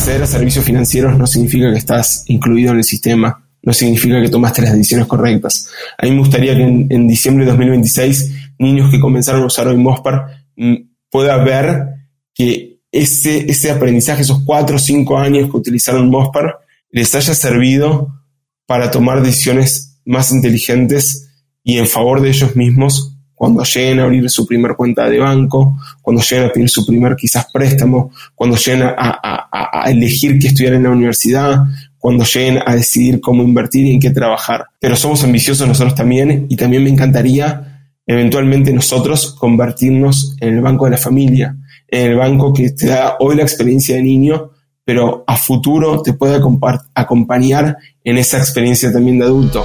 acceder a servicios financieros no significa que estás incluido en el sistema, no significa que tomaste las decisiones correctas. A mí me gustaría que en, diciembre de 2026 niños que comenzaron a usar hoy Mospar mm, pueda ver que ese, ese aprendizaje, esos cuatro o cinco años que utilizaron Mospar, les haya servido para tomar decisiones más inteligentes y en favor de ellos mismos cuando lleguen a abrir su primer cuenta de banco, cuando lleguen a pedir su primer quizás préstamo, cuando lleguen a, elegir qué estudiar en la universidad, cuando lleguen a decidir cómo invertir y en qué trabajar. Pero somos ambiciosos nosotros también y también me encantaría eventualmente nosotros convertirnos en el banco de la familia, en el banco que te da hoy la experiencia de niño, pero a futuro te puede acompañar en esa experiencia también de adulto.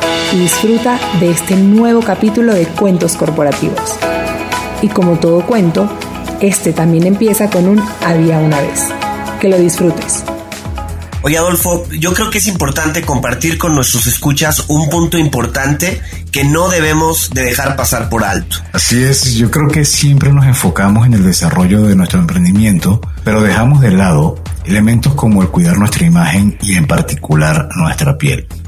y disfruta de este nuevo capítulo de Cuentos Corporativos. Y como todo cuento, este también empieza con un había una vez. Que lo disfrutes. Oye Adolfo, yo creo que es importante compartir con nuestros escuchas un punto importante que no debemos de dejar pasar por alto. Así es, yo creo que siempre nos enfocamos en el desarrollo de nuestro emprendimiento, pero dejamos de lado elementos como el cuidar nuestra imagen y en particular nuestra piel.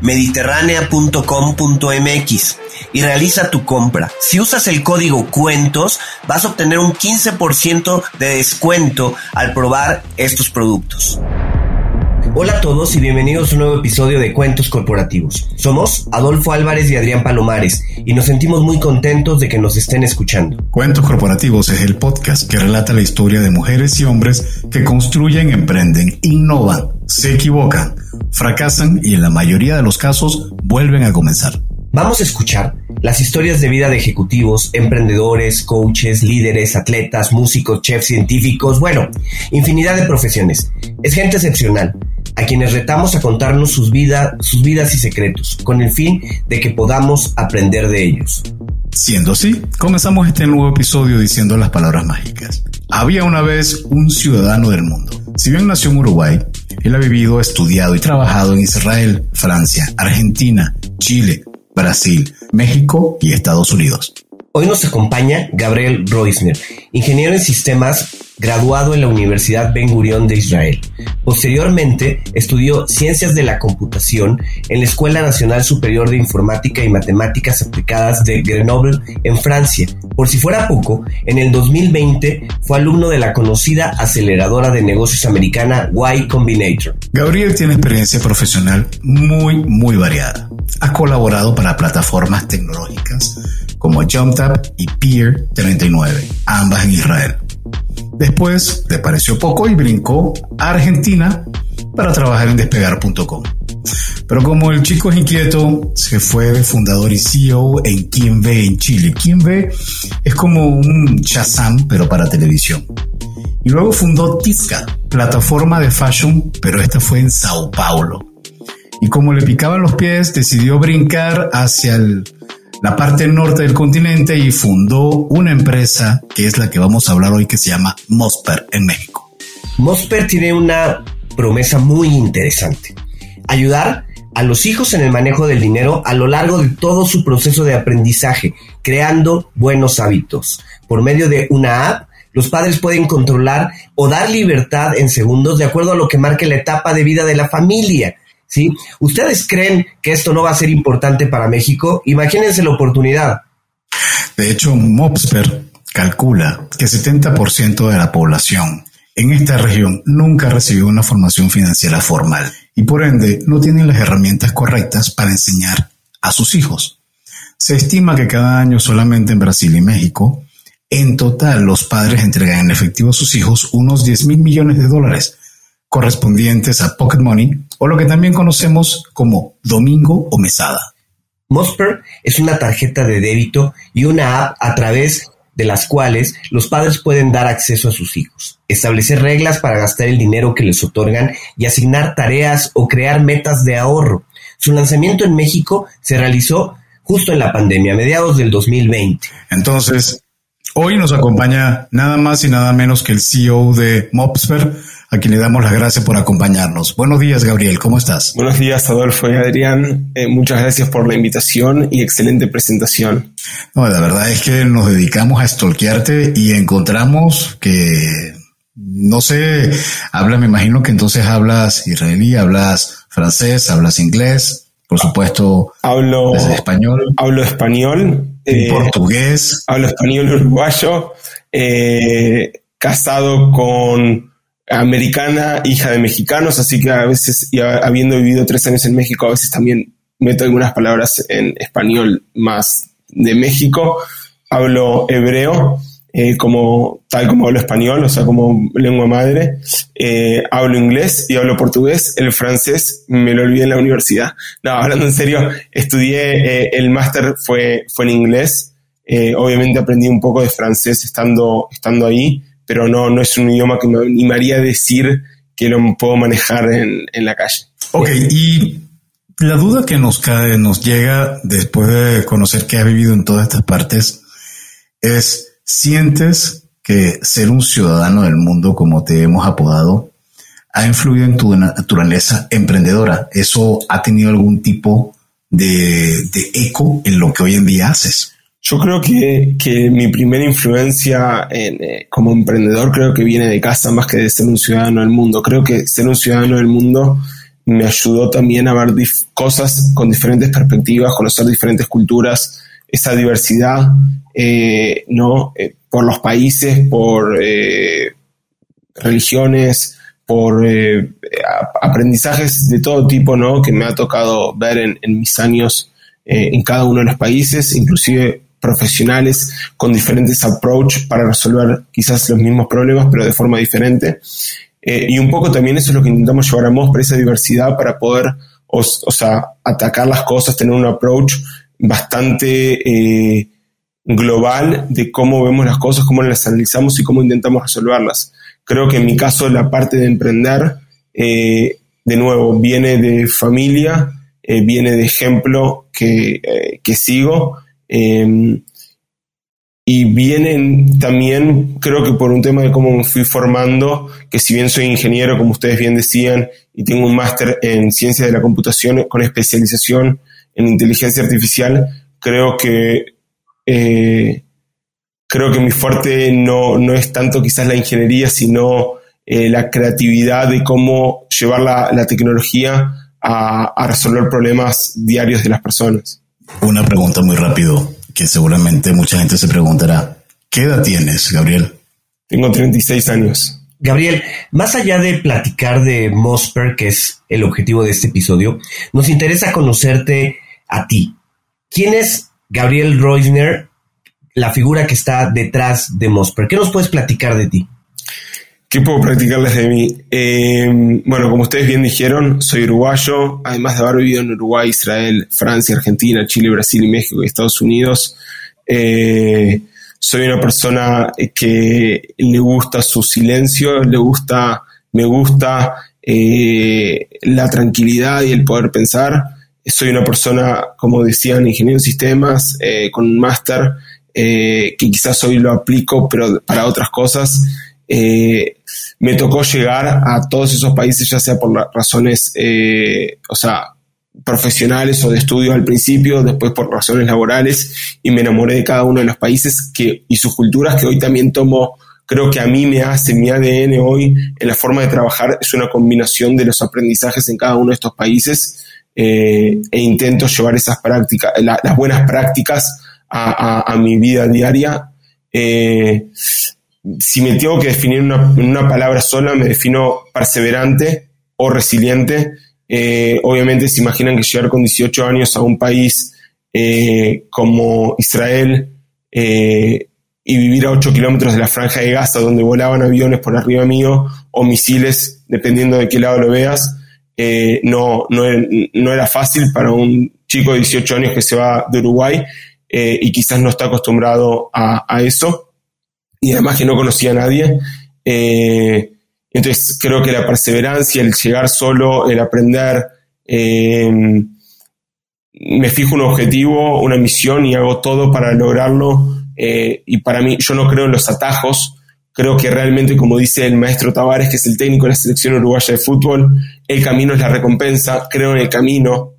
www.mediterránea.com.mx y realiza tu compra. Si usas el código cuentos, vas a obtener un 15% de descuento al probar estos productos. Hola a todos y bienvenidos a un nuevo episodio de Cuentos Corporativos. Somos Adolfo Álvarez y Adrián Palomares y nos sentimos muy contentos de que nos estén escuchando. Cuentos Corporativos es el podcast que relata la historia de mujeres y hombres que construyen, emprenden, innovan, se equivocan, fracasan y en la mayoría de los casos vuelven a comenzar. Vamos a escuchar las historias de vida de ejecutivos, emprendedores, coaches, líderes, atletas, músicos, chefs, científicos, bueno, infinidad de profesiones. Es gente excepcional, a quienes retamos a contarnos sus, sus vidas y secretos, con el fin de que podamos aprender de ellos. Siendo así, comenzamos este nuevo episodio diciendo las palabras mágicas. Había una vez un ciudadano del mundo. Si bien nació en Uruguay, él ha vivido, estudiado y trabajado en Israel, Francia, Argentina, Chile, Brasil, México y Estados Unidos. Hoy nos acompaña Gabriel Reusner, ingeniero en sistemas graduado en la Universidad Ben Gurion de Israel. Posteriormente, estudió Ciencias de la Computación en la Escuela Nacional Superior de Informática y Matemáticas Aplicadas de Grenoble, en Francia. Por si fuera poco, en el 2020 fue alumno de la conocida aceleradora de negocios americana Y Combinator. Gabriel tiene experiencia profesional muy, muy variada. Ha colaborado para plataformas tecnológicas como JumpTap y Peer 39, ambas en Israel. Después le pareció poco y brincó a Argentina para trabajar en despegar.com. Pero como el chico es inquieto, se fue de fundador y CEO en Ve en Chile. Ve es como un Shazam, pero para televisión. Y luego fundó Tizca, plataforma de fashion, pero esta fue en Sao Paulo. Y como le picaban los pies, decidió brincar hacia el la parte norte del continente y fundó una empresa que es la que vamos a hablar hoy que se llama Mosper en México. Mosper tiene una promesa muy interesante. Ayudar a los hijos en el manejo del dinero a lo largo de todo su proceso de aprendizaje, creando buenos hábitos. Por medio de una app, los padres pueden controlar o dar libertad en segundos de acuerdo a lo que marque la etapa de vida de la familia. ¿Sí? ¿Ustedes creen que esto no va a ser importante para México? Imagínense la oportunidad. De hecho, Mobsper calcula que 70% de la población en esta región nunca recibió una formación financiera formal y por ende no tienen las herramientas correctas para enseñar a sus hijos. Se estima que cada año solamente en Brasil y México, en total los padres entregan en efectivo a sus hijos unos 10 mil millones de dólares correspondientes a Pocket Money o lo que también conocemos como Domingo o Mesada. Mosper es una tarjeta de débito y una app a través de las cuales los padres pueden dar acceso a sus hijos, establecer reglas para gastar el dinero que les otorgan y asignar tareas o crear metas de ahorro. Su lanzamiento en México se realizó justo en la pandemia, a mediados del 2020. Entonces, hoy nos acompaña nada más y nada menos que el CEO de Mopsper, a quien le damos las gracias por acompañarnos. Buenos días, Gabriel, ¿cómo estás? Buenos días, Adolfo y Adrián. Eh, muchas gracias por la invitación y excelente presentación. No, la verdad es que nos dedicamos a stalkearte y encontramos que, no sé, habla, me imagino que entonces hablas israelí, hablas francés, hablas inglés, por supuesto, hablo español. Hablo español. Eh, portugués. Hablo español uruguayo. Eh, casado con americana, hija de mexicanos, así que a veces, y habiendo vivido tres años en México, a veces también meto algunas palabras en español más de México. Hablo hebreo, eh, como, tal como hablo español, o sea, como lengua madre. Eh, hablo inglés y hablo portugués. El francés me lo olvidé en la universidad. No, hablando en serio, estudié, eh, el máster fue, fue en inglés. obviamente aprendí un poco de francés estando, estando ahí pero no, no es un idioma que me animaría a decir que lo puedo manejar en, la calle. Ok, y la duda que nos cae, nos llega después de conocer que has vivido en todas estas partes es, ¿sientes que ser un ciudadano del mundo, como te hemos apodado, ha influido en tu naturaleza emprendedora? ¿Eso ha tenido algún tipo de, de eco en lo que hoy en día haces? Yo creo que, que mi primera influencia en, eh, como emprendedor creo que viene de casa más que de ser un ciudadano del mundo. Creo que ser un ciudadano del mundo me ayudó también a ver cosas con diferentes perspectivas, conocer diferentes culturas, esa diversidad, eh, ¿no? Eh, por los países, por religiones, por aprendizajes de todo tipo, ¿no? Que me ha tocado ver en, en mis años en cada uno de los países, inclusive profesionales con diferentes approach para resolver quizás los mismos problemas, pero de forma diferente. Eh, y un poco también eso es lo que intentamos llevar a Mosper, esa diversidad para poder, o, sea, atacar las cosas, tener un approach bastante eh, global de cómo vemos las cosas, cómo las analizamos y cómo intentamos resolverlas. Creo que en mi caso la parte de emprender, eh, de nuevo, viene de familia, viene de ejemplo que, que sigo Em, y vienen también, creo que por un tema de cómo me fui formando, que si bien soy ingeniero, como ustedes bien decían, y tengo un máster en ciencia de la computación con especialización en inteligencia artificial, creo que eh, creo que mi fuerte no, no, es tanto quizás la ingeniería, sino eh, la creatividad de cómo llevar la, la tecnología a, a resolver problemas diarios de las personas. Una pregunta muy rápido que seguramente mucha gente se preguntará. ¿Qué edad tienes, Gabriel? Tengo 36 años. Gabriel, más allá de platicar de Mosper, que es el objetivo de este episodio, nos interesa conocerte a ti. ¿Quién es Gabriel Reusner, la figura que está detrás de Mosper? ¿Qué nos puedes platicar de ti? ¿Qué puedo practicarles de mí? Eh, bueno, como ustedes bien dijeron, soy uruguayo, además de haber vivido en Uruguay, Israel, Francia, Argentina, Chile, Brasil México y Estados Unidos. Eh, soy una persona que le gusta su silencio, le gusta, me gusta eh, la tranquilidad y el poder pensar. Soy una persona, como decían, ingeniero en sistemas, con un máster, que quizás hoy lo aplico, pero para otras cosas. Eh, me tocó llegar a todos esos países, ya sea por razones, eh, o sea, profesionales o de estudio al principio, después por razones laborales, y me enamoré de cada uno de los países que, y sus culturas que hoy también tomo, creo que a mí me hace mi ADN hoy en la forma de trabajar, es una combinación de los aprendizajes en cada uno de estos países eh, e intento llevar esas prácticas, las buenas prácticas a, mi vida diaria. Eh, si me tengo que definir una, una palabra sola, me defino perseverante o resiliente. Eh, obviamente se imaginan que llegar con 18 años a un país como Israel y vivir a 8 kilómetros de la franja de Gaza, donde volaban aviones por arriba mío o misiles, dependiendo de qué lado lo veas, eh, no, no, era fácil para un chico de 18 años que se va de Uruguay eh, y quizás no está acostumbrado a, eso y además que no conocía a nadie. Eh, entonces creo que la perseverancia, el llegar solo, el aprender, me fijo un objetivo, una misión y hago todo para lograrlo. y para mí, yo no creo en los atajos, Creo que realmente, como dice el maestro Tavares, que es el técnico de la selección uruguaya de fútbol, el camino es la recompensa. Creo en el camino,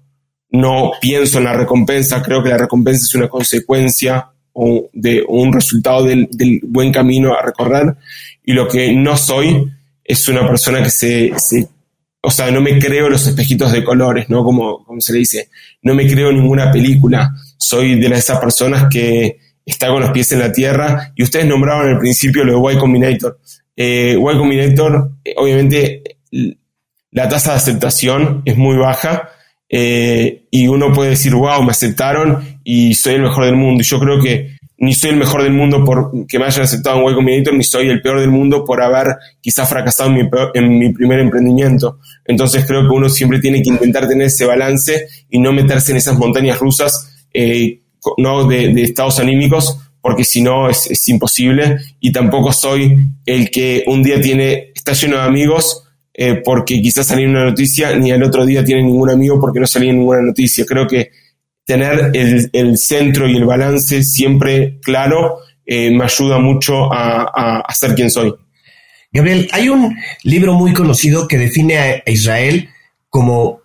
no pienso en la recompensa. Creo que la recompensa es una consecuencia o de un resultado del, buen camino a recorrer. Y lo que no soy es una persona que se, o sea, no me creo los espejitos de colores, ¿no? Como, como se le dice, no me creo ninguna película. Soy de esas personas que está con los pies en la tierra. Y ustedes nombraban al principio lo de Y Combinator. Eh, Combinator, obviamente, la tasa de aceptación es muy baja eh, y uno puede decir, wow, me aceptaron y soy el mejor del mundo. Y yo creo que ni soy el mejor del mundo por que me hayan aceptado en Y Combinator, ni soy el peor del mundo por haber quizás fracasado en mi, en mi primer emprendimiento. Entonces creo que uno siempre tiene que intentar tener ese balance y no meterse en esas montañas rusas eh, no de, estados anímicos, porque si no es, imposible. Y tampoco soy el que un día tiene, está lleno de amigos eh, porque quizás salió una noticia, ni el otro día tiene ningún amigo porque no salió ninguna noticia. Creo que tener el, centro y el balance siempre claro eh, me ayuda mucho a, a, ser quien soy. Gabriel, hay un libro muy conocido que define a Israel como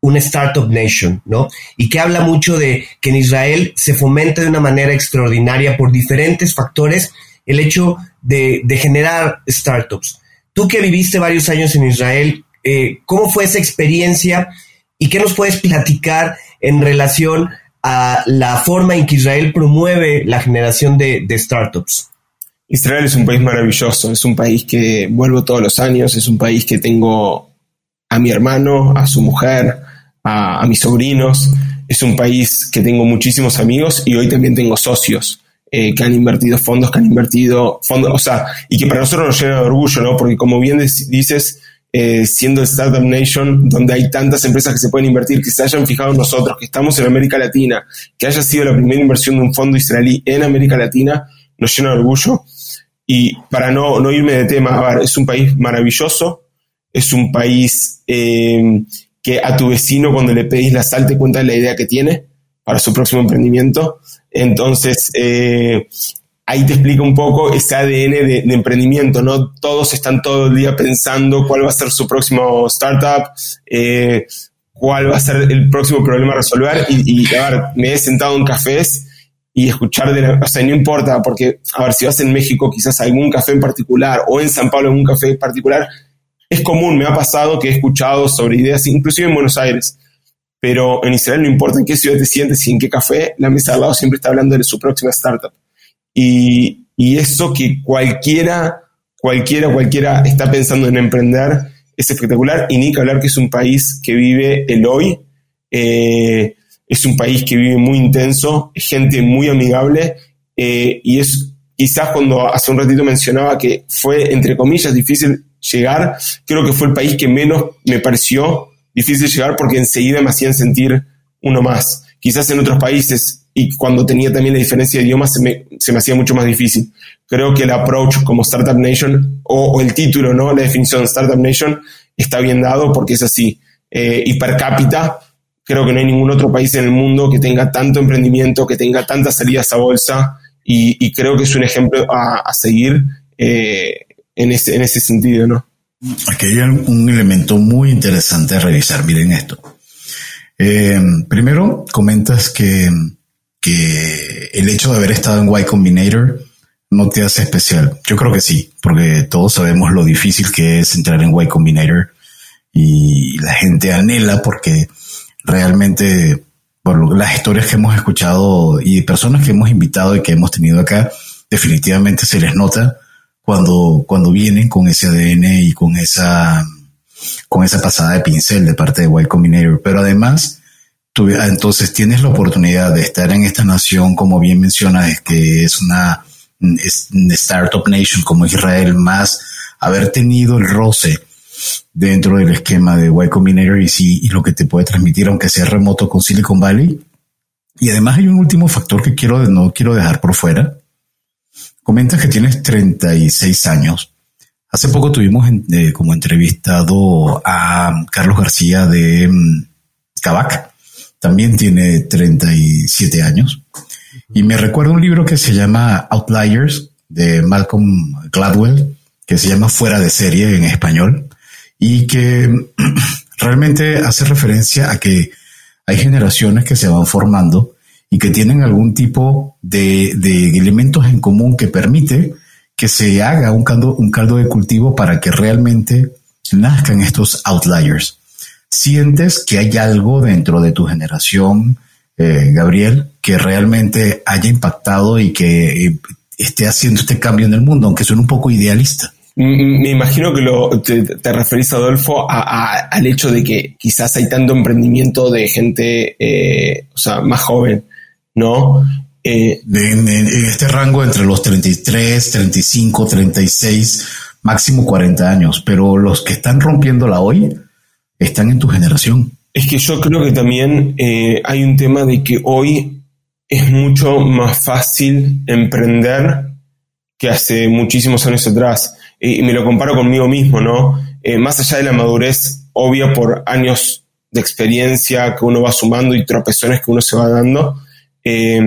una startup nation, ¿no? Y que habla mucho de que en Israel se fomenta de una manera extraordinaria por diferentes factores el hecho de, generar startups. Tú que viviste varios años en Israel, eh, ¿cómo fue esa experiencia y qué nos puedes platicar en relación a la forma en que Israel promueve la generación de, startups? Israel es un país maravilloso, es un país que vuelvo todos los años, es un país que tengo a mi hermano, a su mujer, a, mis sobrinos. Es un país que tengo muchísimos amigos y hoy también tengo socios eh, que han invertido fondos, que han invertido fondos, o sea, y que para nosotros nos llena de orgullo, ¿no? Porque como bien dices, eh, siendo Startup Nation, donde hay tantas empresas que se pueden invertir, que se hayan fijado en nosotros, que estamos en América Latina, que haya sido la primera inversión de un fondo israelí en América Latina, nos llena de orgullo. Y para no, no irme de tema, a es un país maravilloso, es un país eh, que a tu vecino cuando le pedís la sal te cuenta la idea que tiene para su próximo emprendimiento. Entonces, eh, ahí te explica un poco ese ADN de, emprendimiento, ¿no? Todos están todo el día pensando cuál va a ser su próximo startup, eh, cuál va a ser el próximo problema a resolver. Y, a ver, me he sentado en cafés y escuchar de la, o sea, no importa, porque, a ver, si vas en México, quizás algún café en particular, o en San Pablo algún café en particular, es común, me ha pasado que he escuchado sobre ideas, inclusive en Buenos Aires, pero en Israel no importa en qué ciudad te sientes y en qué café, la mesa al lado siempre está hablando de su próxima startup. Y, eso que cualquiera, cualquiera, cualquiera está pensando en emprender es espectacular. Y ni que hablar que es un país que vive el hoy, eh, es un país que vive muy intenso, gente muy amigable. Eh, y es quizás cuando hace un ratito mencionaba que fue, entre comillas, difícil llegar, creo que fue el país que menos me pareció difícil llegar porque enseguida me hacían sentir uno más. Quizás en otros países y cuando tenía también la diferencia de idiomas se me, se me hacía mucho más difícil. Creo que el approach como Startup Nation o, el título, ¿no? La definición de Startup Nation está bien dado porque es así. Eh, y per cápita, creo que no hay ningún otro país en el mundo que tenga tanto emprendimiento, que tenga tantas salidas a bolsa y, creo que es un ejemplo a, seguir. Eh, en ese, en ese sentido, ¿no? Aquí hay un elemento muy interesante a revisar. Miren esto. Eh, primero, comentas que, que el hecho de haber estado en Y Combinator no te hace especial. Yo creo que sí, porque todos sabemos lo difícil que es entrar en Y Combinator y la gente anhela porque realmente por las historias que hemos escuchado y personas que hemos invitado y que hemos tenido acá, definitivamente se les nota cuando, cuando vienen con ese ADN y con esa, con esa pasada de pincel de parte de White Combinator. Pero además, tú, entonces tienes la oportunidad de estar en esta nación, como bien mencionas, que es una, es una startup nation como Israel, más haber tenido el roce dentro del esquema de Y Combinator y, sí, y lo que te puede transmitir, aunque sea remoto con Silicon Valley. Y además hay un último factor que quiero, no quiero dejar por fuera. Comentas que tienes 36 años. Hace poco tuvimos eh, como entrevistado a Carlos García de um, También tiene 37 años. Y me recuerda un libro que se llama Outliers de Malcolm Gladwell, que se llama Fuera de serie en español y que realmente hace referencia a que hay generaciones que se van formando y que tienen algún tipo de, elementos en común que permite que se haga un caldo, un caldo de cultivo para que realmente nazcan estos outliers. ¿Sientes que hay algo dentro de tu generación, eh, Gabriel, que realmente haya impactado y que eh, esté haciendo este cambio en el mundo, aunque suene un poco idealista? Me imagino que lo, te, referís, Adolfo, al hecho de que quizás hay tanto emprendimiento de gente eh, o sea, más joven, ¿no? Eh, en, este rango entre los 33, 35, 36, máximo 40 años, pero los que están rompiéndola hoy están en tu generación. Es que yo creo que también eh, hay un tema de que hoy es mucho más fácil emprender que hace muchísimos años atrás y, me lo comparo conmigo mismo, ¿no? Eh, más allá de la madurez obvia por años de experiencia que uno va sumando y tropezones que uno se va dando, eh,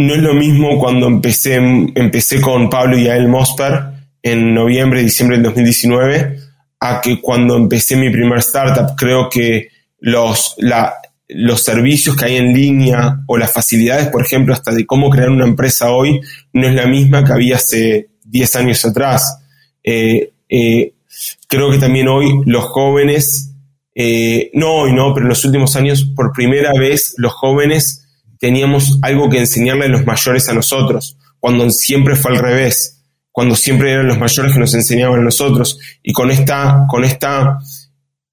no es lo mismo cuando empecé, empecé con Pablo y Ael Mosper en noviembre, diciembre del 2019, a que cuando empecé mi primer startup. Creo que los, la, los servicios que hay en línea o las facilidades, por ejemplo, hasta de cómo crear una empresa hoy, no es la misma que había hace 10 años atrás. Eh, eh, creo que también hoy los jóvenes, eh, no hoy no, pero en los últimos años, por primera vez los jóvenes teníamos algo que enseñarle a los mayores a nosotros, cuando siempre fue al revés, cuando siempre eran los mayores que nos enseñaban a nosotros. Y con esta, con esta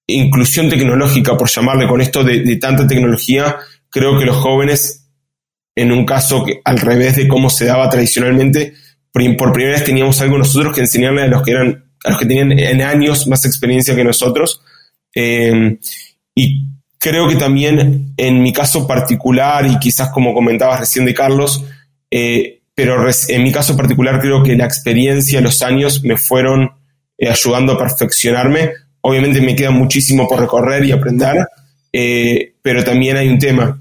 inclusión tecnológica, por llamarle, con esto de, tanta tecnología, creo que los jóvenes, en un caso que, al revés de cómo se daba tradicionalmente, por primera vez teníamos algo nosotros que enseñarle a los que eran, a los que tenían en años más experiencia que nosotros. Eh, y creo que también en mi caso particular, y quizás como comentabas recién de Carlos, eh, pero en mi caso particular creo que la experiencia, los años me fueron eh, ayudando a perfeccionarme. Obviamente me queda muchísimo por recorrer y aprender, pero también hay un tema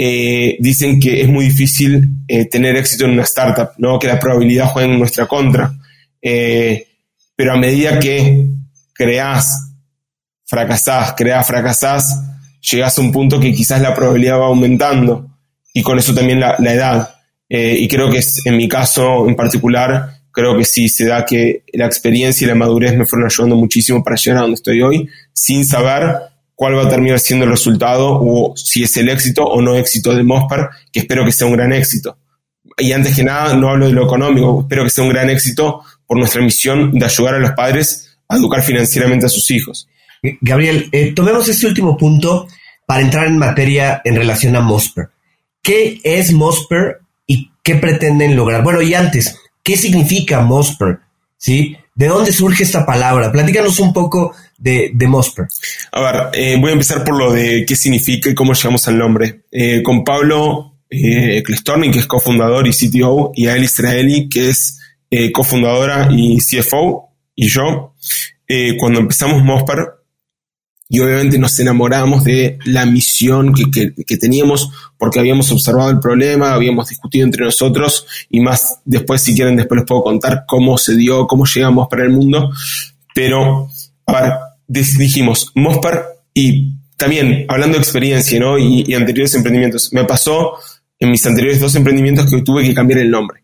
eh, dicen que es muy difícil eh, tener éxito en una startup, ¿no? que la probabilidad juega en nuestra contra. Eh, pero a medida que creás, fracasás, creás, fracasás, llegas a un punto que quizás la probabilidad va aumentando y con eso también la edad. Y creo que es, en mi caso en particular, creo que sí se da que la experiencia y la madurez me fueron ayudando muchísimo para llegar a donde estoy hoy, sin saber cuál va a terminar siendo el resultado o si es el éxito o no éxito de Mosper, que espero que sea un gran éxito. Y antes que nada, no hablo de lo económico, espero que sea un gran éxito por nuestra misión de ayudar a los padres a educar financieramente a sus hijos. Eh, Gabriel, eh, tomemos este último punto para entrar en materia en relación a Mosper. ¿Qué es Mosper qué pretenden lograr? Bueno, y antes, ¿qué significa Mosper? ¿Sí? ¿De dónde surge esta palabra? Platícanos un poco de, de Mosper. A ver, eh, voy a empezar por lo de qué significa y cómo llegamos al nombre. Eh, con Pablo eh, que es cofundador y CTO, y a Israeli, que es eh, cofundadora y CFO, y yo, cuando empezamos Mosper, y obviamente nos enamoramos de la misión que, teníamos porque habíamos observado el problema, habíamos discutido entre nosotros y más después, si quieren, después les puedo contar cómo se dio, cómo llegamos para el mundo. Pero, a ver, dijimos, Mosper y también, hablando de experiencia ¿no? y, y anteriores emprendimientos, me pasó en mis anteriores dos emprendimientos que tuve que cambiar el nombre.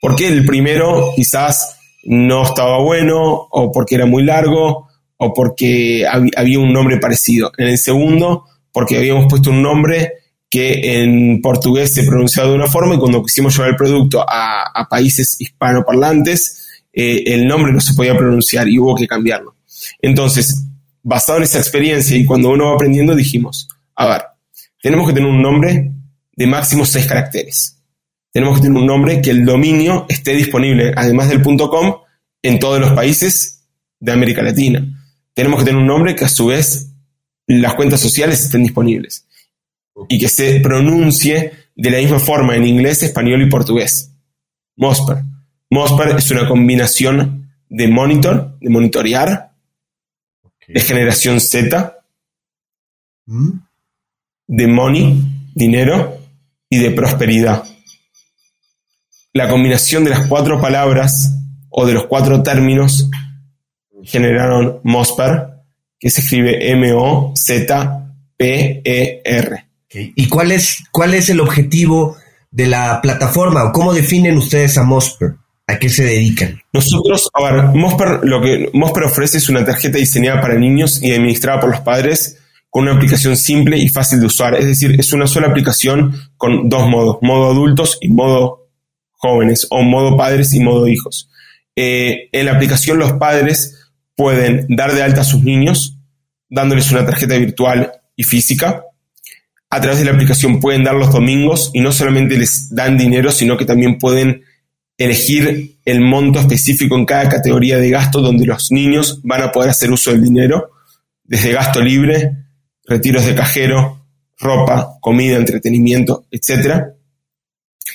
Porque el primero quizás no estaba bueno, o porque era muy largo, o porque había un nombre parecido. En el segundo, porque habíamos puesto un nombre que en portugués se pronunciaba de una forma y cuando quisimos llevar el producto a, países hispanoparlantes, eh, el nombre no se podía pronunciar y hubo que cambiarlo. Entonces, basado en esa experiencia y cuando uno va aprendiendo, dijimos, a ver, tenemos que tener un nombre de máximo seis caracteres. Tenemos que tener un nombre que el dominio esté disponible, además del .com, en todos los países de América Latina. Tenemos que tener un nombre que a su vez las cuentas sociales estén disponibles y que se pronuncie de la misma forma en inglés, español y portugués. Mosper. Mosper es una combinación de monitor, de monitorear, de generación Z, ¿Mm? de money, dinero, y de prosperidad. La combinación de las cuatro palabras o de los cuatro términos generaron Mosper, que se escribe M-O-Z-P-E-R. ¿Y cuál es, cuál es el objetivo de la plataforma o cómo definen ustedes a Mosper? ¿A qué se dedican? Nosotros, a ver, Mosper, lo que Mosper ofrece es una tarjeta diseñada para niños y administrada por los padres con una aplicación simple y fácil de usar. Es decir, es una sola aplicación con dos modos, modo adultos y modo jóvenes, o modo padres y modo hijos. Eh, en la aplicación los padres pueden dar de alta a sus niños, dándoles una tarjeta virtual y física, a través de la aplicación pueden dar los domingos y no solamente les dan dinero, sino que también pueden elegir el monto específico en cada categoría de gasto donde los niños van a poder hacer uso del dinero, desde gasto libre, retiros de cajero, ropa, comida, entretenimiento, etc.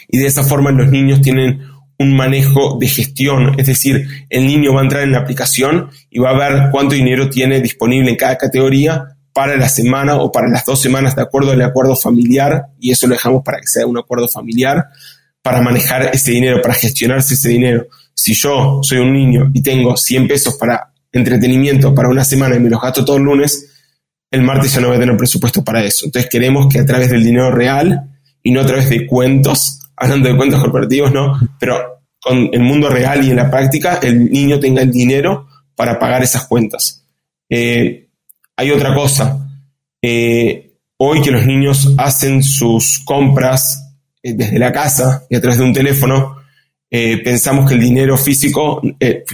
Y de esa forma los niños tienen un manejo de gestión, es decir, el niño va a entrar en la aplicación y va a ver cuánto dinero tiene disponible en cada categoría para la semana o para las dos semanas de acuerdo al acuerdo familiar, y eso lo dejamos para que sea un acuerdo familiar, para manejar ese dinero, para gestionarse ese dinero. Si yo soy un niño y tengo 100 pesos para entretenimiento para una semana y me los gasto todo el lunes, el martes ya no voy a tener presupuesto para eso. Entonces queremos que a través del dinero real y no a través de cuentos, hablando de cuentos corporativos, no, pero con el mundo real y en la práctica, el niño tenga el dinero para pagar esas cuentas. Eh, hay otra cosa. Eh, hoy que los niños hacen sus compras eh, desde la casa y a través de un teléfono, pensamos que el dinero físico,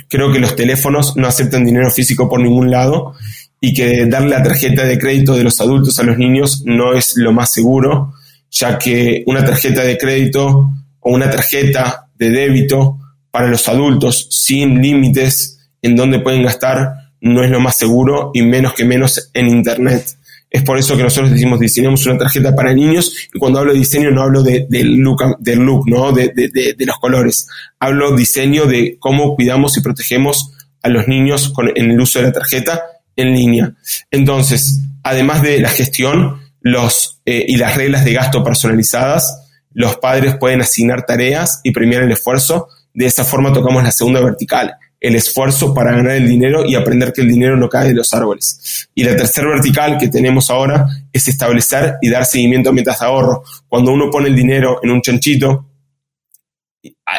creo que los teléfonos no aceptan dinero físico por ningún lado y que darle la tarjeta de crédito de los adultos a los niños no es lo más seguro, ya que una tarjeta de crédito o una tarjeta de débito para los adultos sin límites en donde pueden gastar no es lo más seguro y menos que menos en Internet. Es por eso que nosotros decimos diseñamos una tarjeta para niños y cuando hablo de diseño no hablo de, look, del look, ¿no? De, de, los colores. Hablo diseño de cómo cuidamos y protegemos a los niños con, en el uso de la tarjeta en línea. Entonces, además de la gestión los, eh, y las reglas de gasto personalizadas, los padres pueden asignar tareas y premiar el esfuerzo. De esa forma tocamos la segunda vertical, el esfuerzo para ganar el dinero y aprender que el dinero no cae de los árboles. Y la tercera vertical que tenemos ahora es establecer y dar seguimiento a metas de ahorro. Cuando uno pone el dinero en un chanchito,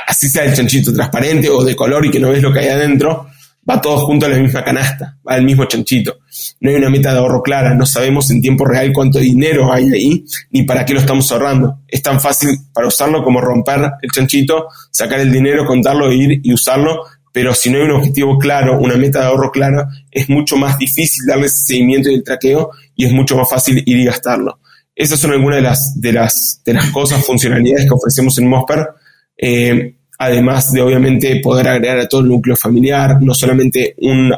así sea el chanchito transparente o de color y que no ves lo que hay adentro, va todo junto a la misma canasta, va al mismo chanchito. No hay una meta de ahorro clara, no sabemos en tiempo real cuánto dinero hay ahí ni para qué lo estamos ahorrando. Es tan fácil para usarlo como romper el chanchito, sacar el dinero, contarlo, ir y usarlo pero si no hay un objetivo claro, una meta de ahorro clara, es mucho más difícil darle seguimiento y el traqueo y es mucho más fácil ir y gastarlo. Esas son algunas de las, de las, de las cosas, funcionalidades que ofrecemos en Mosper, eh, además de obviamente poder agregar a todo el núcleo familiar, no solamente un,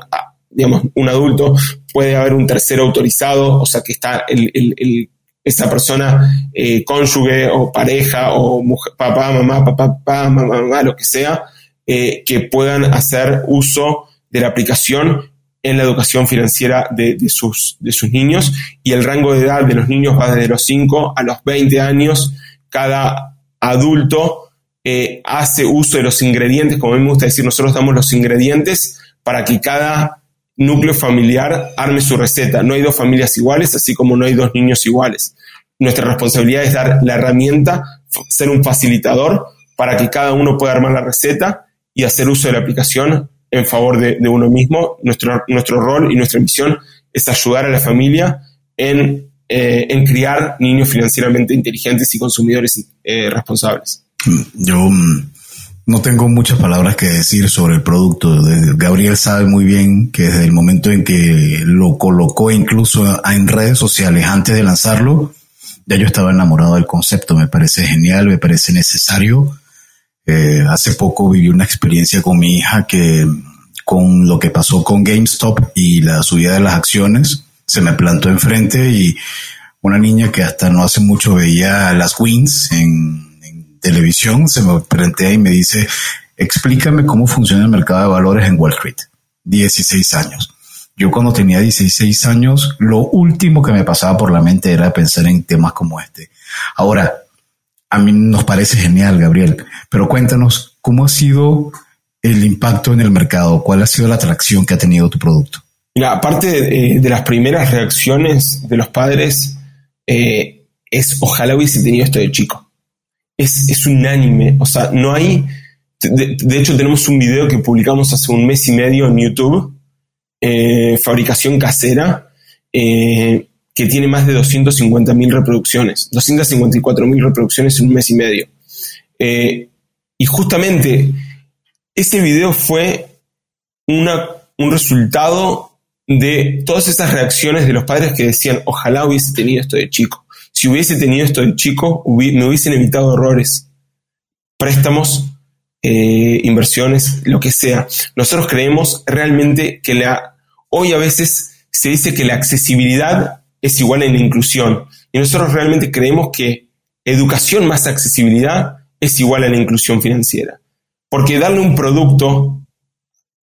digamos, un adulto, puede haber un tercero autorizado, o sea que está el, el, esa persona eh, cónyuge o pareja o mujer, papá, mamá, papá, papá, mamá, mamá, lo que sea, eh, que puedan hacer uso de la aplicación en la educación financiera de, sus, de sus niños y el rango de edad de los niños va desde los 5 a los 20 años. Cada adulto eh, hace uso de los ingredientes, como a mí me gusta decir, nosotros damos los ingredientes para que cada núcleo familiar arme su receta. No hay dos familias iguales, así como no hay dos niños iguales. Nuestra responsabilidad es dar la herramienta, ser un facilitador para que cada uno pueda armar la receta y hacer uso de la aplicación en favor de, uno mismo. Nuestro, nuestro rol y nuestra misión es ayudar a la familia en, eh, en criar niños financieramente inteligentes y consumidores eh, responsables. Yo mm, no tengo muchas palabras que decir sobre el producto. Gabriel sabe muy bien que desde el momento en que lo colocó incluso en redes sociales antes de lanzarlo, ya yo estaba enamorado del concepto. Me parece genial, me parece necesario. Eh, hace poco viví una experiencia con mi hija que con lo que pasó con GameStop y la subida de las acciones, se me plantó enfrente y una niña que hasta no hace mucho veía las wins en televisión se me plantea y me dice, explícame cómo funciona el mercado de valores en Wall Street. 16 años. Yo cuando tenía 16 años, lo último que me pasaba por la mente era pensar en temas como este. Ahora, a mí nos parece genial, Gabriel, pero cuéntanos cómo ha sido el impacto en el mercado, cuál ha sido la atracción que ha tenido tu producto. Mira, aparte de, de las primeras reacciones de los padres, eh, es ojalá hubiese tenido esto de chico es, unánime. O sea, no hay. De, hecho, tenemos un video que publicamos hace un mes y medio en YouTube, eh, fabricación casera, eh, que tiene más de 250.000 reproducciones, 254.000 reproducciones en un mes y medio. Eh, y justamente ese video fue una, un resultado de todas esas reacciones de los padres que decían, ojalá hubiese tenido esto de chico. Si hubiese tenido esto de chico, me hubiesen evitado errores, préstamos, eh, inversiones, lo que sea. Nosotros creemos realmente que la, hoy a veces se dice que la accesibilidad es igual en la inclusión. Y nosotros realmente creemos que educación más accesibilidad es igual a la inclusión financiera. Porque darle un producto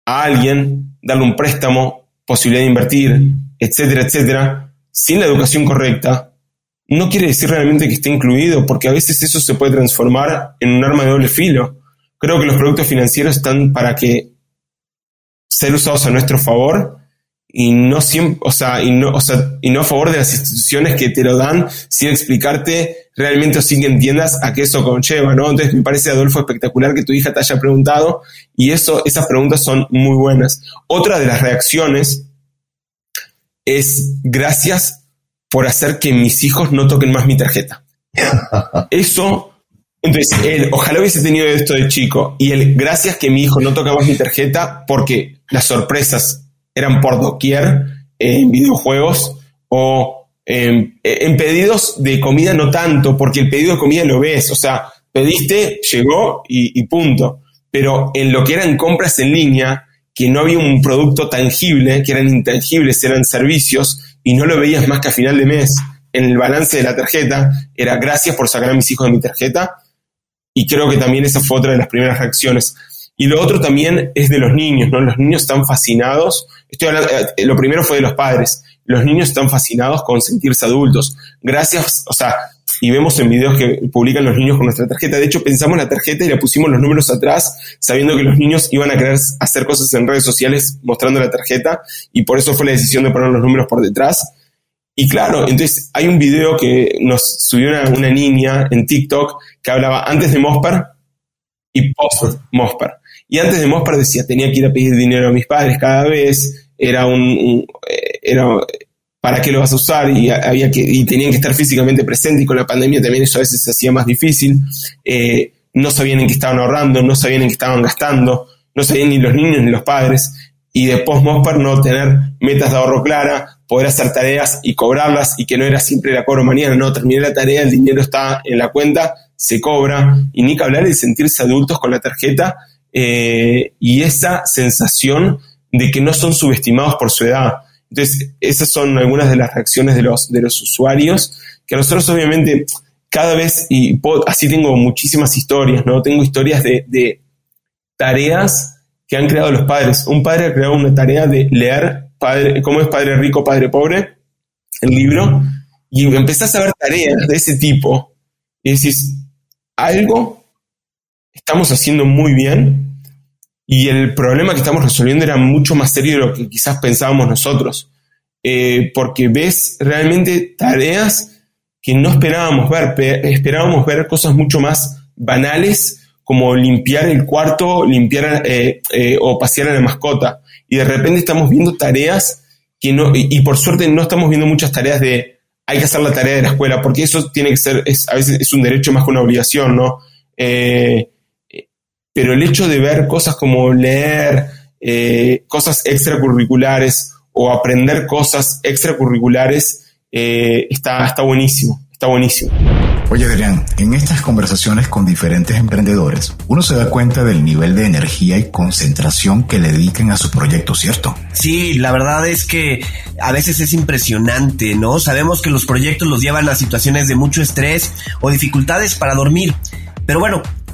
a alguien, darle un préstamo, posibilidad de invertir, etcétera, etcétera, sin la educación correcta, no quiere decir realmente que esté incluido, porque a veces eso se puede transformar en un arma de doble filo. Creo que los productos financieros están para que ser usados a nuestro favor y no siempre, o sea, y no, o sea, y no a favor de las instituciones que te lo dan sin explicarte realmente o sin que entiendas a qué eso conlleva, ¿no? Entonces me parece, Adolfo, espectacular que tu hija te haya preguntado y eso, esas preguntas son muy buenas. Otra de las reacciones es gracias por hacer que mis hijos no toquen más mi tarjeta. Eso, entonces, él, ojalá hubiese tenido esto de chico y él, gracias que mi hijo no toca más mi tarjeta porque las sorpresas eran por doquier en videojuegos o en, pedidos de comida no tanto, porque el pedido de comida lo ves, o sea, pediste, llegó y, y punto. Pero en lo que eran compras en línea, que no había un producto tangible, que eran intangibles, eran servicios, y no lo veías más que a final de mes en el balance de la tarjeta, era gracias por sacar a mis hijos de mi tarjeta. Y creo que también esa fue otra de las primeras reacciones. Y lo otro también es de los niños, ¿no? Los niños están fascinados. Estoy hablando, eh, lo primero fue de los padres. Los niños están fascinados con sentirse adultos. Gracias, o sea, y vemos en videos que publican los niños con nuestra tarjeta. De hecho, pensamos la tarjeta y le pusimos los números atrás, sabiendo que los niños iban a querer hacer cosas en redes sociales mostrando la tarjeta, y por eso fue la decisión de poner los números por detrás. Y claro, entonces hay un video que nos subió una, niña en TikTok que hablaba antes de Mosper y post Mosper. Y antes de Mosper decía, tenía que ir a pedir dinero a mis padres cada vez, era un, eh, era, para qué lo vas a usar y, había que, y tenían que estar físicamente presentes y con la pandemia también eso a veces se hacía más difícil. Eh, no sabían en qué estaban ahorrando, no sabían en qué estaban gastando, no sabían ni los niños ni los padres. Y de post-Mosper no tener metas de ahorro clara, poder hacer tareas y cobrarlas y que no era siempre la cobro mañana, no, terminé la tarea, el dinero está en la cuenta, se cobra y ni que hablar de sentirse adultos con la tarjeta eh, y esa sensación de que no son subestimados por su edad entonces, esas son algunas de las reacciones de los, de los usuarios, que nosotros obviamente cada vez, y así tengo muchísimas historias, ¿no? Tengo historias de, tareas que han creado los padres. Un padre ha creado una tarea de leer padre, cómo es padre rico, padre pobre, el libro, y empezás a ver tareas de ese tipo, y decís, algo estamos haciendo muy bien, Y el problema que estamos resolviendo era mucho más serio de lo que quizás pensábamos nosotros. Eh, porque ves realmente tareas que no esperábamos ver. Esperábamos ver cosas mucho más banales como limpiar el cuarto, limpiar eh, eh, o pasear a la mascota. Y de repente estamos viendo tareas que no, y, por suerte no estamos viendo muchas tareas de hay que hacer la tarea de la escuela, porque eso tiene que ser, es, a veces es un derecho más que una obligación, ¿no? Eh, pero el hecho de ver cosas como leer, cosas extracurriculares o aprender cosas extracurriculares está, está buenísimo, está buenísimo. Oye Adrián, en estas conversaciones con diferentes emprendedores, uno se da cuenta del nivel de energía y concentración que le dedican a su proyecto, ¿cierto? Sí, la verdad es que a veces es impresionante, ¿no? Sabemos que los proyectos los llevan a situaciones de mucho estrés o dificultades para dormir. Pero bueno,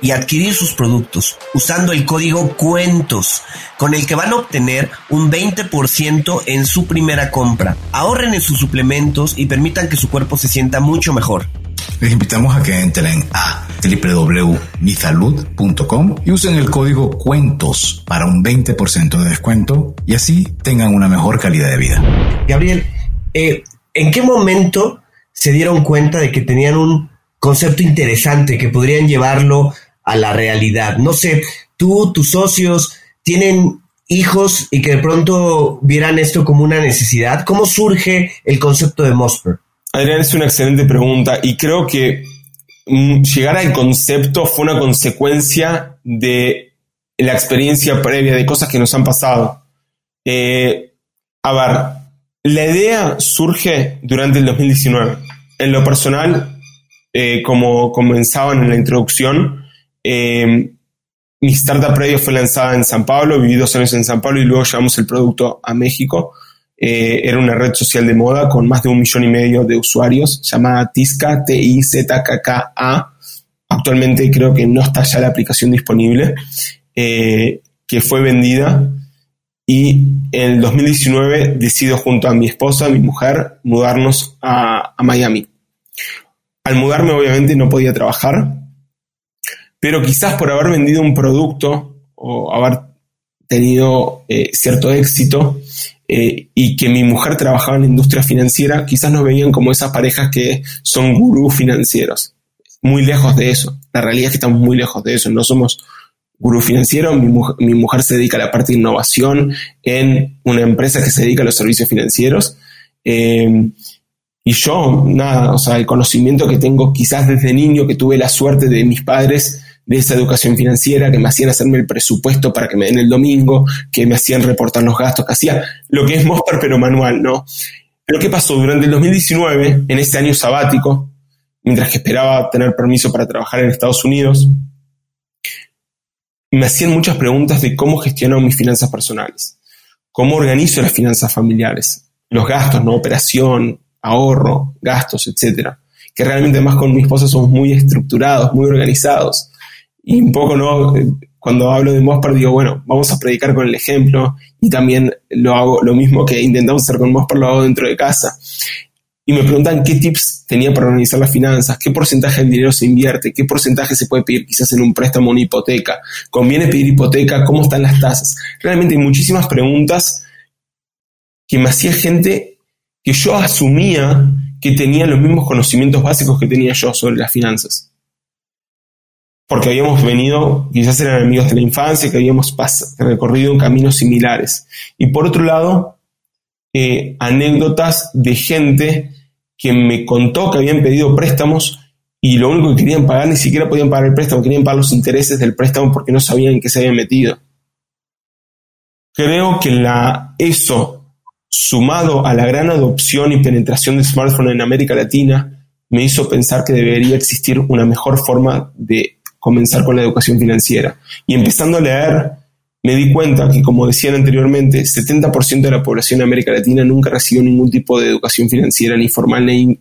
y adquirir sus productos usando el código cuentos con el que van a obtener un 20% en su primera compra. Ahorren en sus suplementos y permitan que su cuerpo se sienta mucho mejor. Les invitamos a que entren a www.misalud.com y usen el código cuentos para un 20% de descuento y así tengan una mejor calidad de vida. Gabriel, eh, ¿en qué momento se dieron cuenta de que tenían un concepto interesante que podrían llevarlo a la realidad. No sé, tú, tus socios tienen hijos y que de pronto vieran esto como una necesidad. ¿Cómo surge el concepto de Mosper? Adrián, es una excelente pregunta y creo que mm, llegar al concepto fue una consecuencia de la experiencia previa, de cosas que nos han pasado. Eh, a ver, la idea surge durante el 2019. En lo personal, eh, como comenzaban en la introducción, eh, mi startup previo fue lanzada en San Pablo, viví dos años en San Pablo y luego llevamos el producto a México. Eh, era una red social de moda con más de un millón y medio de usuarios, llamada Tizka, T-I-Z-K-K-A. Actualmente creo que no está ya la aplicación disponible, eh, que fue vendida. Y en el 2019 decido junto a mi esposa, mi mujer, mudarnos a Miami. Al mudarme obviamente no podía trabajar, pero quizás por haber vendido un producto o haber tenido eh, cierto éxito eh, y que mi mujer trabajaba en la industria financiera, quizás nos veían como esas parejas que son gurús financieros. Muy lejos de eso. La realidad es que estamos muy lejos de eso. No somos gurú financiero. Mi, mi mujer se dedica a la parte de innovación en una empresa que se dedica a los servicios financieros. Eh, y yo, nada, o sea, el conocimiento que tengo quizás desde niño, que tuve la suerte de mis padres de esa educación financiera, que me hacían hacerme el presupuesto para que me den el domingo, que me hacían reportar los gastos, que hacía lo que es Mosper pero manual, ¿no? Pero ¿qué pasó? Durante el 2019, en ese año sabático, mientras que esperaba tener permiso para trabajar en Estados Unidos, me hacían muchas preguntas de cómo gestiono mis finanzas personales, cómo organizo las finanzas familiares, los gastos, ¿no? Operación, ahorro, gastos, etcétera. Que realmente más con mi esposa somos muy estructurados, muy organizados. Y un poco, ¿no? Cuando hablo de Mosper, digo, bueno, vamos a predicar con el ejemplo y también lo hago, lo mismo que intentamos hacer con Mosper, lo hago dentro de casa. Y me preguntan qué tips tenía para organizar las finanzas, qué porcentaje del dinero se invierte, qué porcentaje se puede pedir quizás en un préstamo o una hipoteca, conviene pedir hipoteca, cómo están las tasas. Realmente hay muchísimas preguntas que me hacía gente que yo asumía que tenía los mismos conocimientos básicos que tenía yo sobre las finanzas porque habíamos venido, quizás eran amigos de la infancia, que habíamos recorrido caminos similares. Y por otro lado, eh, anécdotas de gente que me contó que habían pedido préstamos y lo único que querían pagar ni siquiera podían pagar el préstamo, querían pagar los intereses del préstamo porque no sabían en qué se habían metido. Creo que eso, sumado a la gran adopción y penetración de smartphone en América Latina, me hizo pensar que debería existir una mejor forma de comenzar con la educación financiera. Y empezando a leer, me di cuenta que, como decían anteriormente, 70% de la población de América Latina nunca recibió ningún tipo de educación financiera, ni formal ni,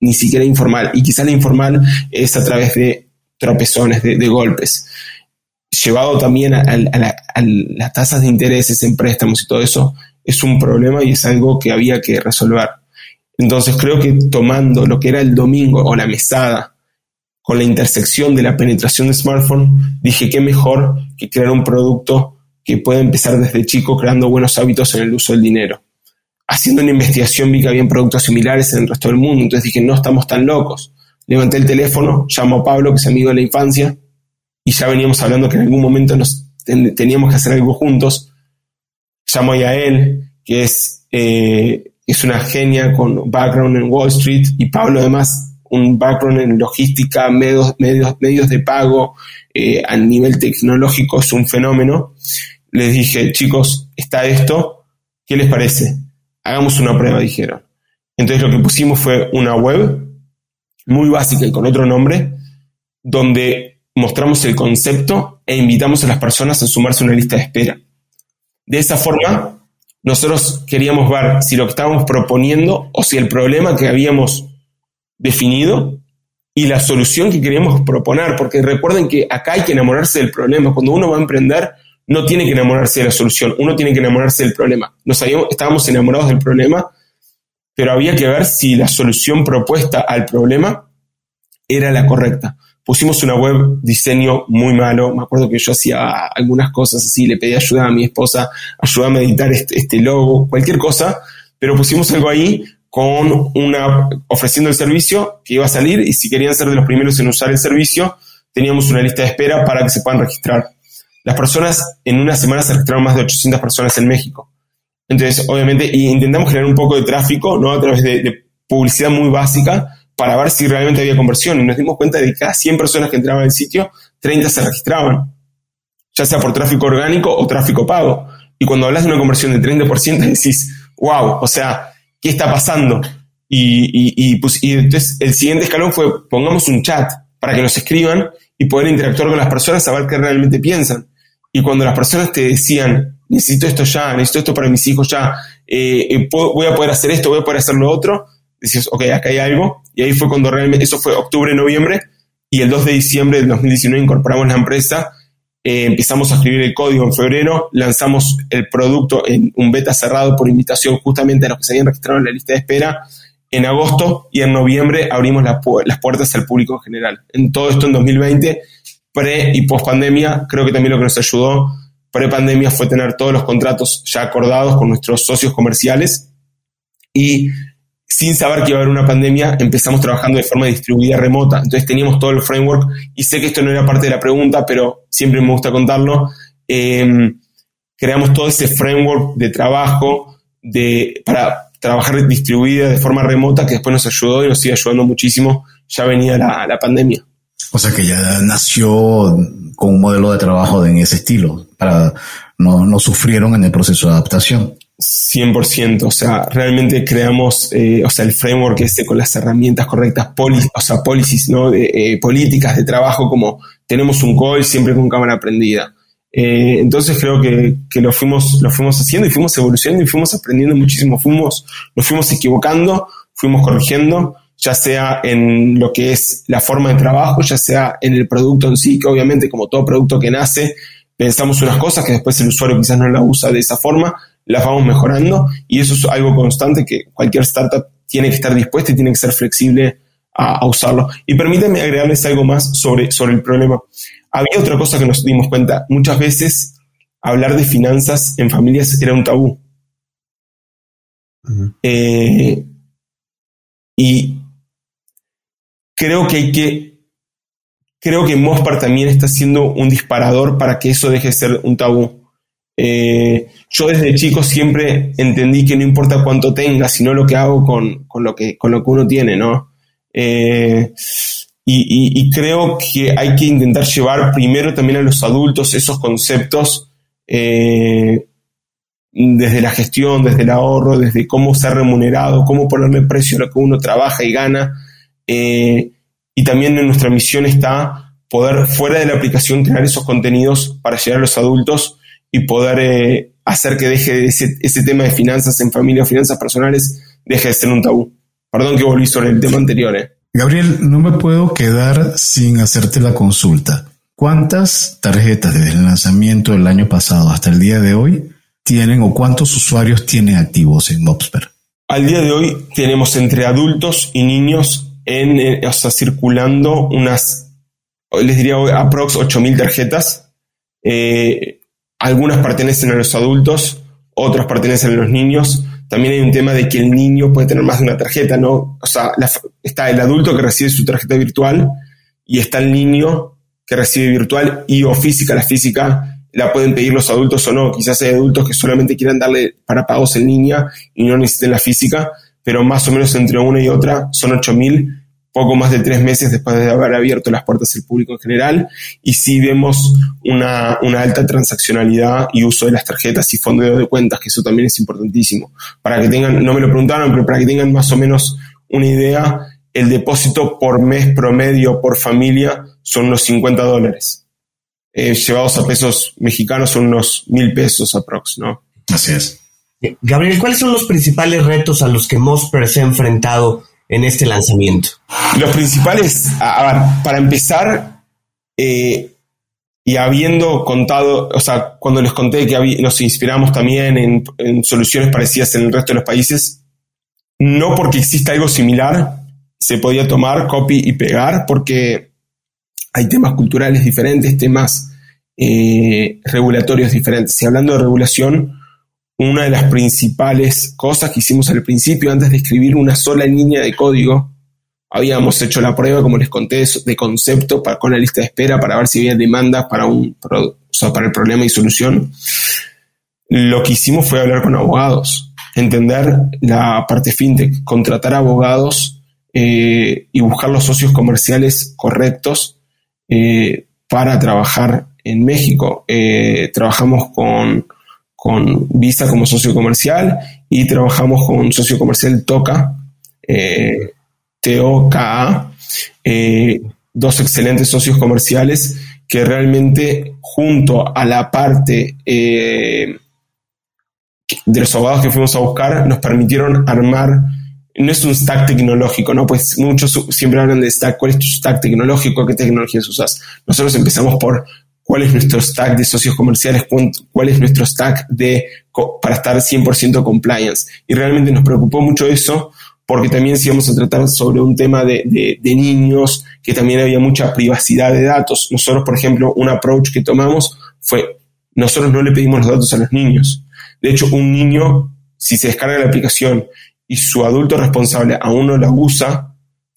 ni siquiera informal. Y quizá la informal es a través de tropezones, de, golpes. Llevado también a, las tasas de intereses en préstamos y todo eso, es un problema y es algo que había que resolver. Entonces creo que tomando lo que era el domingo o la mesada con la intersección de la penetración de smartphone, dije que mejor que crear un producto que pueda empezar desde chico creando buenos hábitos en el uso del dinero haciendo una investigación vi que habían productos similares en el resto del mundo, entonces dije, no estamos tan locos. Levanté el teléfono, llamo a Pablo, que es amigo de la infancia, y ya veníamos hablando que en algún momento nos teníamos que hacer algo juntos. Llamo a él, que es, eh, es una genia con background en Wall Street, y Pablo además un background en logística, medios, medios, medios de pago, eh, a nivel tecnológico es un fenómeno. Les dije, chicos, está esto, ¿qué les parece? hagamos una prueba, dijeron. Entonces lo que pusimos fue una web muy básica y con otro nombre, donde mostramos el concepto e invitamos a las personas a sumarse a una lista de espera. De esa forma, nosotros queríamos ver si lo que estábamos proponiendo o si el problema que habíamos definido y la solución que queríamos proponer, porque recuerden que acá hay que enamorarse del problema. Cuando uno va a emprender, no tiene que enamorarse de la solución, uno tiene que enamorarse del problema. Nos estábamos enamorados del problema, pero había que ver si la solución propuesta al problema era la correcta. Pusimos una web diseño muy malo, me acuerdo que yo hacía algunas cosas así, le pedí ayuda a mi esposa, ayúdame a editar este, este logo, cualquier cosa, pero pusimos algo ahí con una, ofreciendo el servicio que iba a salir y si querían ser de los primeros en usar el servicio, teníamos una lista de espera para que se puedan registrar. Las personas en una semana se registraron más de 800 personas en México. Entonces, obviamente, intentamos generar un poco de tráfico, ¿no? A través de, publicidad muy básica para ver si realmente había conversión. Y nos dimos cuenta de que cada 100 personas que entraban al sitio, 30 se registraban, ya sea por tráfico orgánico o tráfico pago. Y cuando hablas de una conversión de 30%, decís, wow, o sea, ¿qué está pasando? Y, pues, y entonces el siguiente escalón fue, pongamos un chat para que nos escriban y poder interactuar con las personas, saber qué realmente piensan. Y cuando las personas te decían, necesito esto ya, necesito esto para mis hijos ya, eh, eh, voy a poder hacer esto, voy a poder hacer lo otro, decías, ok, acá hay algo. Y ahí fue cuando realmente, eso fue octubre, noviembre, y el 2 de diciembre del 2019 incorporamos la empresa, eh, empezamos a escribir el código en febrero, lanzamos el producto en un beta cerrado por invitación justamente a los que se habían registrado en la lista de espera en agosto y en noviembre abrimos las puertas al público en general. En todo esto en 2020 pre y post pandemia, creo que también lo que nos ayudó pre pandemia fue tener todos los contratos ya acordados con nuestros socios comerciales y sin saber que iba a haber una pandemia, empezamos trabajando de forma distribuida remota. Entonces teníamos todo el framework y sé que esto no era parte de la pregunta, pero siempre me gusta contarlo. Em, creamos todo ese framework de trabajo de, para trabajar distribuida de forma remota que después nos ayudó y nos sigue ayudando muchísimo. Ya venía la, pandemia. O sea que ya nació con un modelo de trabajo en ese estilo, para no, no sufrieron en el proceso de adaptación. 100%, o sea, realmente creamos, eh, o sea, el framework ese con las herramientas correctas, o sea, policies, ¿no? De, eh, políticas de trabajo, como tenemos un call siempre con cámara prendida. Eh, entonces creo que, que, lo, fuimos, lo fuimos haciendo y fuimos evolucionando y fuimos aprendiendo muchísimo, fuimos, nos fuimos equivocando, fuimos corrigiendo ya sea en lo que es la forma de trabajo, ya sea en el producto en sí, que obviamente como todo producto que nace, pensamos unas cosas que después el usuario quizás no la usa de esa forma, las vamos mejorando y eso es algo constante que cualquier startup tiene que estar dispuesta y tiene que ser flexible a, usarlo. Y permítanme agregarles algo más sobre, sobre el problema. Había otra cosa que nos dimos cuenta. Muchas veces hablar de finanzas en familias era un tabú. Eh, y creo que hay que, creo que Mospar también está siendo un disparador para que eso deje de ser un tabú. Eh, yo desde chico siempre entendí que no importa cuánto tenga, sino lo que hago con, lo, que, con lo que uno tiene, ¿no? Eh, y, creo que hay que intentar llevar primero también a los adultos esos conceptos eh, desde la gestión, desde el ahorro, desde cómo ser remunerado, cómo ponerle precio a lo que uno trabaja y gana. y también en nuestra misión está poder, fuera de la aplicación, crear esos contenidos para llegar a los adultos y poder hacer que deje ese, ese tema de finanzas en familia o finanzas personales deje de ser un tabú. Perdón que volví sobre el tema anterior. Eh. Gabriel, no me puedo quedar sin hacerte la consulta. ¿Cuántas tarjetas desde el lanzamiento del año pasado hasta el día de hoy tienen o cuántos usuarios tienen activos en Mobsper? Al día de hoy tenemos entre adultos y niños en, eh, o sea, circulando unas, les diría aprox 8.000 tarjetas. Eh, algunas pertenecen a los adultos, otras pertenecen a los niños. También hay un tema de que el niño puede tener más de una tarjeta, ¿no? O sea, está el adulto que recibe su tarjeta virtual y está el niño que recibe virtual y o física. La física la pueden pedir los adultos o no. Quizás hay adultos que solamente quieran darle para pagos en línea y no necesiten la física, pero más o menos entre una y otra son 8000 poco más de tres meses después de haber abierto las puertas al público en general, y sí vemos una, alta transaccionalidad y uso de las tarjetas y fondeo de cuentas, que eso también es importantísimo. Para que tengan, no me lo preguntaron, pero para que tengan más o menos una idea, el depósito por mes promedio por familia son unos 50 dólares. Eh, llevados a pesos mexicanos son unos mil pesos aprox, ¿no? Así es. Gabriel, ¿cuáles son los principales retos a los que Mosper se ha enfrentado en este lanzamiento? Los principales, a, ver, para empezar, eh, y habiendo contado, o sea, cuando les conté que nos inspiramos también en, soluciones parecidas en el resto de los países, no porque exista algo similar, se podía tomar, copy y pegar, porque hay temas culturales diferentes, temas eh, regulatorios diferentes. Y hablando de regulación, una de las principales cosas que hicimos al principio, antes de escribir una sola línea de código, habíamos hecho la prueba, como les conté, de concepto para, con la lista de espera para ver si había demandas para, un, para el problema y solución. Lo que hicimos fue hablar con abogados, entender la parte fintech, contratar abogados eh, y buscar los socios comerciales correctos eh, para trabajar en México. Eh, trabajamos con con Visa como socio comercial y trabajamos con un socio comercial TOCA, eh, eh, dos excelentes socios comerciales que realmente junto a la parte eh, de los abogados que fuimos a buscar nos permitieron armar no es un stack tecnológico, ¿no? Pues muchos siempre hablan de stack, ¿cuál es tu stack tecnológico? ¿Qué tecnologías usas? Nosotros empezamos por cuál es nuestro stack de socios comerciales, cuál es nuestro stack de, para estar 100% compliance. Y realmente nos preocupó mucho eso porque también si íbamos a tratar sobre un tema de, de, niños, que también había mucha privacidad de datos. Nosotros, por ejemplo, un approach que tomamos fue, nosotros no le pedimos los datos a los niños. De hecho, un niño, si se descarga la aplicación y su adulto responsable aún no la usa,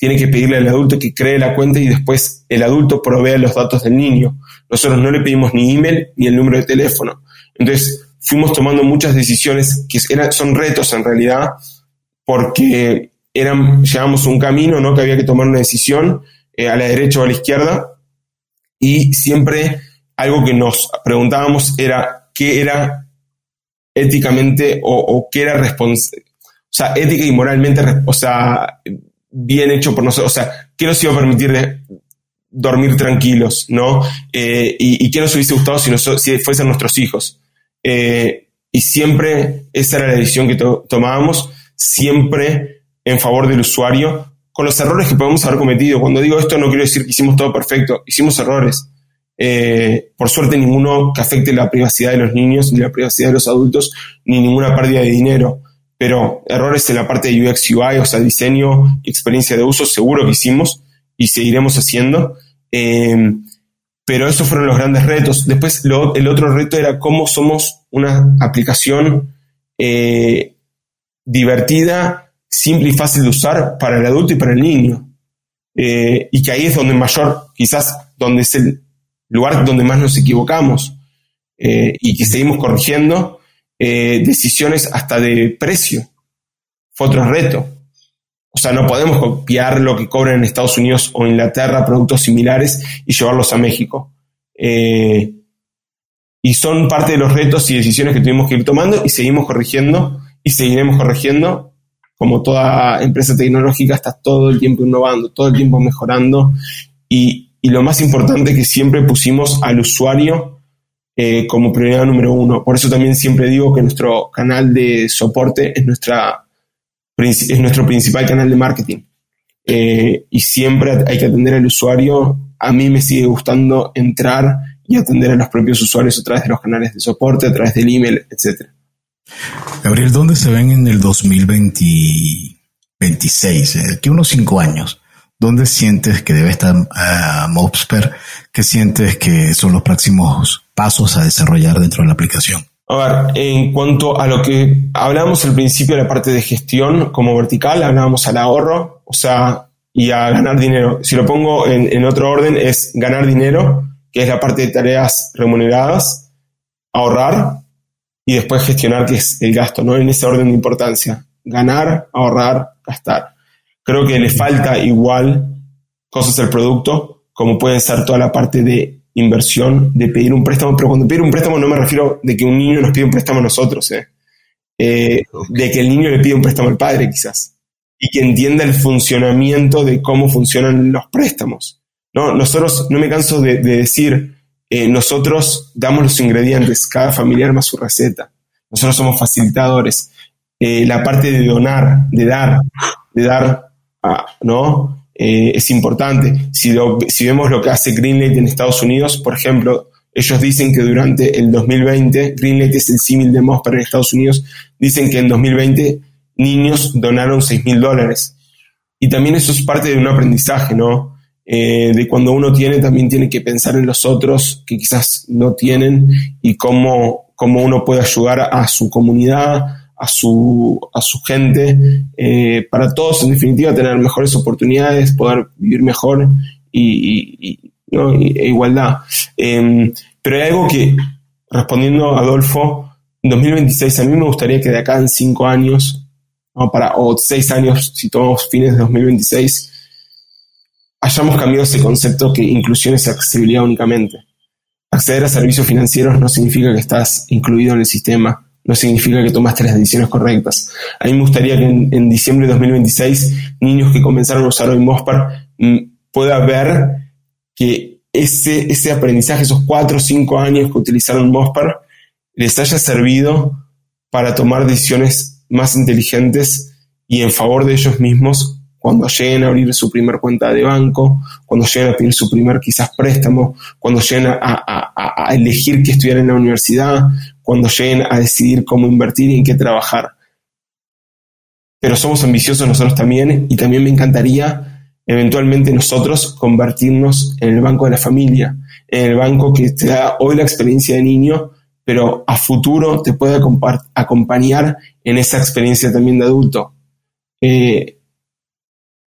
tiene que pedirle al adulto que cree la cuenta y después el adulto provee los datos del niño. Nosotros no le pedimos ni email ni el número de teléfono. Entonces, fuimos tomando muchas decisiones que eran, son retos en realidad, porque eran, llevamos un camino, ¿no? Que había que tomar una decisión eh, a la derecha o a la izquierda, y siempre algo que nos preguntábamos era qué era éticamente o, o qué era responsable, o sea, ética y moralmente, o sea, bien hecho por nosotros, o sea, ¿qué nos iba a permitir dormir tranquilos, ¿no? Eh, y, qué nos hubiese gustado si, si fuesen nuestros hijos. Eh, y siempre esa era la decisión que tomábamos, siempre en favor del usuario, con los errores que podemos haber cometido. Cuando digo esto no quiero decir que hicimos todo perfecto, hicimos errores. Eh, por suerte ninguno que afecte la privacidad de los niños, ni la privacidad de los adultos, ni ninguna pérdida de dinero pero errores en la parte de UX UI, o sea, diseño y experiencia de uso, seguro que hicimos y seguiremos haciendo. Eh, pero esos fueron los grandes retos. Después el otro reto era cómo somos una aplicación eh, divertida, simple y fácil de usar para el adulto y para el niño. Eh, y que ahí es donde mayor, quizás donde es el lugar donde más nos equivocamos. y que seguimos corrigiendo decisiones hasta de precio. Fue otro reto. O sea, no podemos copiar lo que cobran en Estados Unidos o Inglaterra, productos similares, y llevarlos a México. Eh, y son parte de los retos y decisiones que tuvimos que ir tomando y seguimos corrigiendo y seguiremos corrigiendo. Como toda empresa tecnológica, está todo el tiempo innovando, todo el tiempo mejorando. Y, lo más importante que siempre pusimos al usuario eh, como prioridad número uno. Por eso también siempre digo que nuestro canal de soporte es nuestra es nuestro principal canal de marketing. Eh, y siempre hay que atender al usuario. A mí me sigue gustando entrar y atender a los propios usuarios a través de los canales de soporte, a través del email, etc. Gabriel, ¿dónde se ven en el 2026? Eh, aquí unos cinco años. ¿Dónde sientes que debe estar uh, Mobsper? ¿Qué sientes que son los próximos pasos a desarrollar dentro de la aplicación? A ver, en cuanto a lo que hablábamos al principio de la parte de gestión como vertical, hablábamos al ahorro, o sea, y a ganar dinero. Si lo pongo en, otro orden, es ganar dinero, que es la parte de tareas remuneradas, ahorrar y después gestionar, que es el gasto, ¿no? En ese orden de importancia. Ganar, ahorrar, gastar. Creo que le falta igual cosas al producto, como puede ser toda la parte de inversión de pedir un préstamo, pero cuando pedir un préstamo no me refiero de que un niño nos pide un préstamo a nosotros, ¿eh? Eh, de que el niño le pide un préstamo al padre quizás, y que entienda el funcionamiento de cómo funcionan los préstamos. ¿no? Nosotros, no me canso de, decir, eh, nosotros damos los ingredientes, cada familiar más su receta, nosotros somos facilitadores. la parte de donar, de dar, de dar, ¿no? Eh, es importante. Si, si vemos lo que hace Greenlight en Estados Unidos, por ejemplo, ellos dicen que durante el 2020, Greenlight es el símil de Mosper en Estados Unidos, dicen que en 2020 niños donaron 6 mil dólares. Y también eso es parte de un aprendizaje, ¿no? Eh, de cuando uno tiene, también tiene que pensar en los otros que quizás no tienen y cómo, cómo uno puede ayudar a su comunidad, a su, a su gente, eh, para todos en definitiva tener mejores oportunidades, poder vivir mejor y, e igualdad. Em, pero hay algo que, respondiendo a Adolfo, en 2026 a mí me gustaría que de acá en cinco años, para, o seis años, si tomamos fines de 2026, hayamos cambiado ese concepto que inclusión es accesibilidad únicamente. Acceder a servicios financieros no significa que estás incluido en el sistema, no significa que tomaste las decisiones correctas. A mí me gustaría que en, diciembre de 2026 niños que comenzaron a usar hoy Mospar mm, pueda ver que ese, ese aprendizaje, esos cuatro o cinco años que utilizaron Mospar, les haya servido para tomar decisiones más inteligentes y en favor de ellos mismos cuando lleguen a abrir su primer cuenta de banco, cuando lleguen a pedir su primer quizás préstamo, cuando lleguen a, a, a elegir qué estudiar en la universidad, cuando lleguen a decidir cómo invertir y en qué trabajar. Pero somos ambiciosos nosotros también y también me encantaría eventualmente nosotros convertirnos en el banco de la familia, en el banco que te da hoy la experiencia de niño, pero a futuro te puede acompañar en esa experiencia también de adulto. Eh,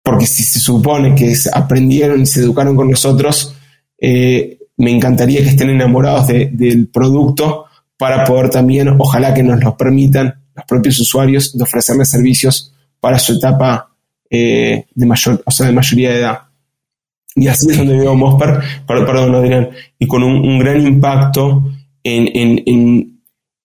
porque si se supone que aprendieron y se educaron con nosotros, eh, me encantaría que estén enamorados del producto para poder también, ojalá que nos lo permitan los propios usuarios, de ofrecerles servicios para su etapa eh, de, mayor, o sea, de mayoría de edad. Y así es donde veo Mosper, perdón, dirán, y con un, gran impacto en, en, en,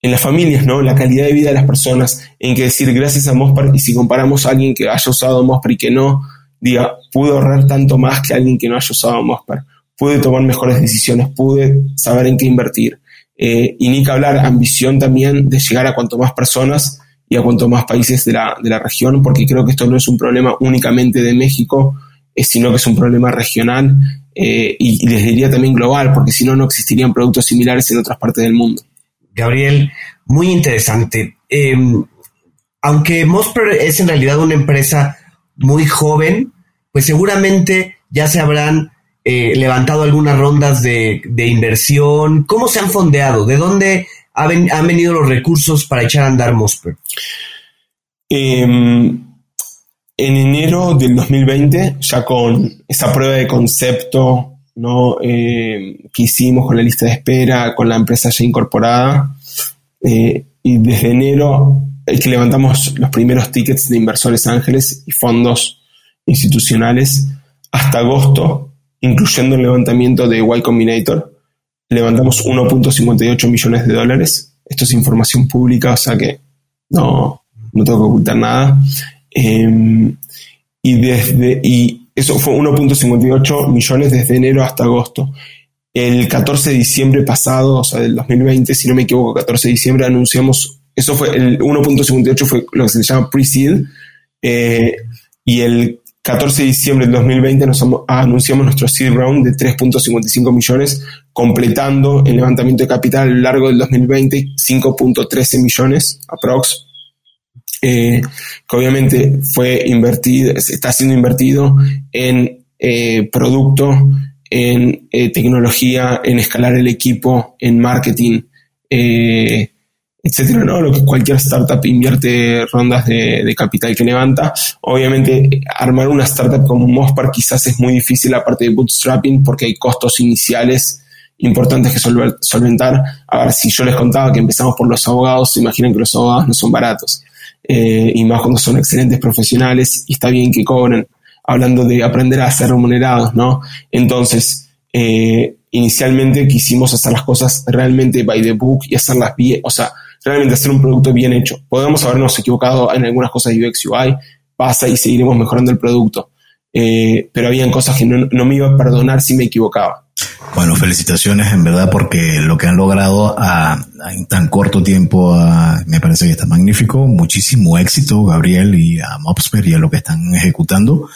en, las familias, ¿no? La calidad de vida de las personas, en que decir gracias a Mosper, y si comparamos a alguien que haya usado Mosper y que no, diga, pude ahorrar tanto más que alguien que no haya usado Mosper, pude tomar mejores decisiones, pude saber en qué invertir. Eh, y ni que hablar, ambición también de llegar a cuanto más personas y a cuanto más países de la, de la región, porque creo que esto no es un problema únicamente de México, eh, sino que es un problema regional eh, y, les diría también global, porque si no, no existirían productos similares en otras partes del mundo. Gabriel, muy interesante. Em, aunque Mosper es en realidad una empresa muy joven, pues seguramente ya se habrán eh, levantado algunas rondas de, inversión? ¿Cómo se han fondeado? ¿De dónde han venido los recursos para echar a andar Mosper? Em, en enero del 2020, ya con esa prueba de concepto ¿no? Eh, que hicimos con la lista de espera, con la empresa ya incorporada. Eh, y desde enero que levantamos los primeros tickets de inversores ángeles y fondos institucionales hasta agosto, incluyendo el levantamiento de Y Combinator, levantamos 1.58 millones de dólares. Esto es información pública, o sea que no, no tengo que ocultar nada. Em, y, desde, y eso fue 1.58 millones desde enero hasta agosto. El 14 de diciembre pasado, o sea, del 2020, si no me equivoco, 14 de diciembre, anunciamos, eso fue el 1.58 fue lo que se llama pre-seed, eh, y el 14 de diciembre del 2020 nos anunciamos nuestro seed round de 3.55 millones, completando el levantamiento de capital a lo largo del 2020, 5.13 millones aprox. Eh, que obviamente fue invertido, está siendo invertido en eh, producto, en eh, tecnología, en escalar el equipo, en marketing, etcétera, ¿no? Lo que cualquier startup invierte rondas de, capital que levanta. Obviamente, armar una startup como Mospar quizás es muy difícil aparte de bootstrapping porque hay costos iniciales importantes que solventar. A ver, si yo les contaba que empezamos por los abogados, se imaginan que los abogados no son baratos. Eh, y más cuando son excelentes profesionales y está bien que cobren. Hablando de aprender a ser remunerados, ¿no? Entonces, eh, inicialmente quisimos hacer las cosas realmente by the book y hacerlas bien, o sea, realmente hacer un producto bien hecho. Podemos habernos equivocado en algunas cosas de UX UI, pasa y seguiremos mejorando el producto. Eh, pero habían cosas que no, me iba a perdonar si me equivocaba. Bueno, felicitaciones en verdad porque lo que han logrado a, en tan corto tiempo me parece que está magnífico. Muchísimo éxito, Gabriel, y a Mopsper y a lo que están ejecutando.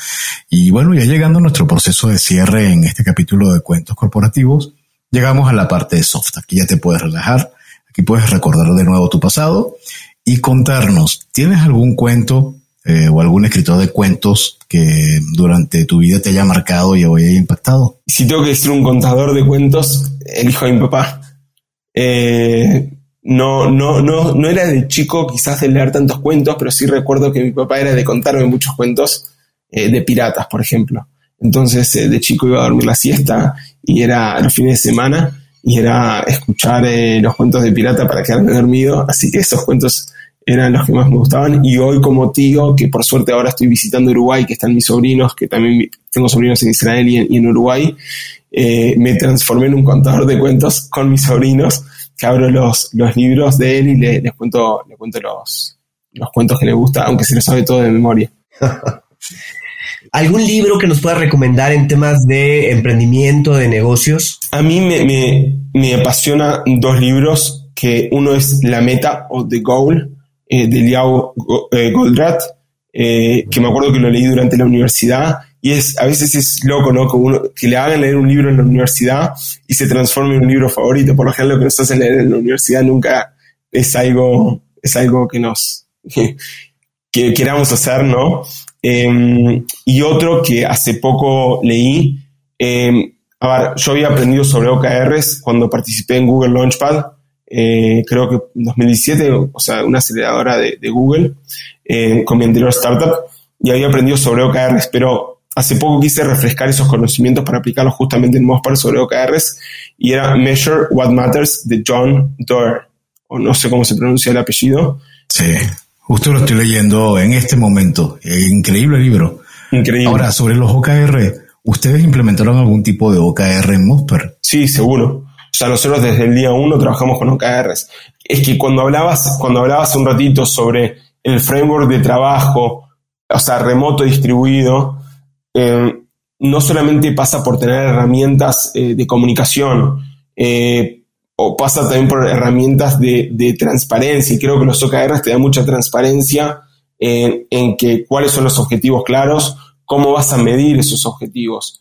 Y bueno, ya llegando a nuestro proceso de cierre en este capítulo de cuentos corporativos, llegamos a la parte de soft. Aquí ya te puedes relajar Aquí puedes recordar de nuevo tu pasado y contarnos, ¿tienes algún cuento eh, o algún escritor de cuentos que durante tu vida te haya marcado y o haya impactado? Si tengo que decir un contador de cuentos, el hijo de mi papá. Eh, no, no, no, no era de chico quizás de leer tantos cuentos, pero sí recuerdo que mi papá era de contarme muchos cuentos eh, de piratas, por ejemplo. Entonces, de chico iba a dormir la siesta y era los fines de semana y era escuchar eh, los cuentos de pirata para quedarme dormido, así que esos cuentos eran los que más me gustaban y hoy como tío, que por suerte ahora estoy visitando Uruguay, que están mis sobrinos, que también tengo sobrinos en Israel y en, Uruguay, eh, me transformé en un contador de cuentos con mis sobrinos, que abro los, los libros de él y les cuento, le cuento los, los cuentos que le gusta, aunque se lo sabe todo de memoria. ¿Algún libro que nos pueda recomendar en temas de emprendimiento, de negocios? A mí me, apasiona dos libros, que uno es La Meta o The Goal, eh, de Liao eh, Goldratt, eh, que me acuerdo que lo leí durante la universidad, y es, a veces es loco, ¿no? Que, uno, que le hagan leer un libro en la universidad y se transforme en un libro favorito. Por lo general lo que nos hacen leer en la universidad nunca es algo, es algo que nos, que queramos hacer, ¿no? Em, y otro que hace poco leí, em, a yo había aprendido sobre OKRs cuando participé en Google Launchpad, eh, creo que en 2017, o sea, una aceleradora de, Google, eh, con mi anterior startup, y había aprendido sobre OKRs, pero hace poco quise refrescar esos conocimientos para aplicarlos justamente en Mospar sobre OKRs, y era Measure What Matters de John Doerr, o no sé cómo se pronuncia el apellido. Sí. Justo lo estoy leyendo en este momento. Increíble libro. Increíble. Ahora, sobre los OKR, ¿ustedes implementaron algún tipo de OKR en Mosper? Sí, seguro. Sea, nosotros desde el día uno trabajamos con OKRs. Es que cuando hablabas, cuando hablabas un ratito sobre el framework de trabajo, o sea, remoto distribuido, eh, no solamente pasa por tener herramientas eh, de comunicación, eh, o pasa también por herramientas de, transparencia y creo que los OKRs te dan mucha transparencia en, que cuáles son los objetivos claros, cómo vas a medir esos objetivos.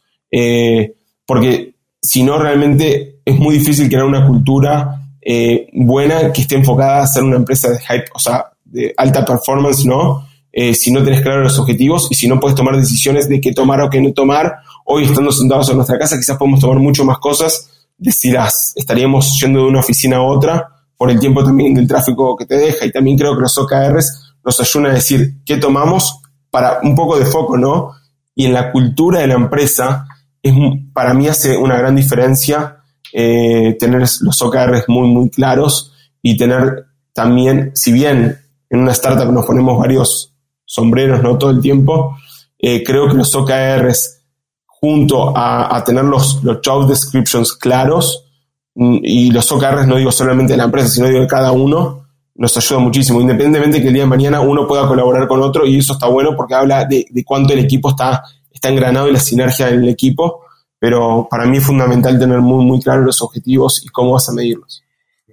Porque si no, realmente es muy difícil crear una cultura eh, buena que esté enfocada a ser una empresa de hype, o sea, de alta performance, ¿no? Eh, si no tenés claros los objetivos y si no puedes tomar decisiones de qué tomar o qué no tomar, hoy estando sentados en nuestra casa quizás podemos tomar mucho más cosas decidas, estaríamos yendo de una oficina a otra por el tiempo también del tráfico que te deja y también creo que los OKRs nos ayudan a decir qué tomamos para un poco de foco, ¿no? Y en la cultura de la empresa, es, para mí hace una gran diferencia eh, tener los OKRs muy, muy claros y tener también, si bien en una startup nos ponemos varios sombreros no todo el tiempo, eh, creo que los OKRs junto a, tener los, los job descriptions claros mm, y los OKRs no digo solamente de la empresa, sino digo de cada uno, nos ayuda muchísimo, independientemente que el día de mañana uno pueda colaborar con otro y eso está bueno porque habla de, de cuánto el equipo está, está engranado y la sinergia en el equipo, pero para mí es fundamental tener muy, muy claros los objetivos y cómo vas a medirlos.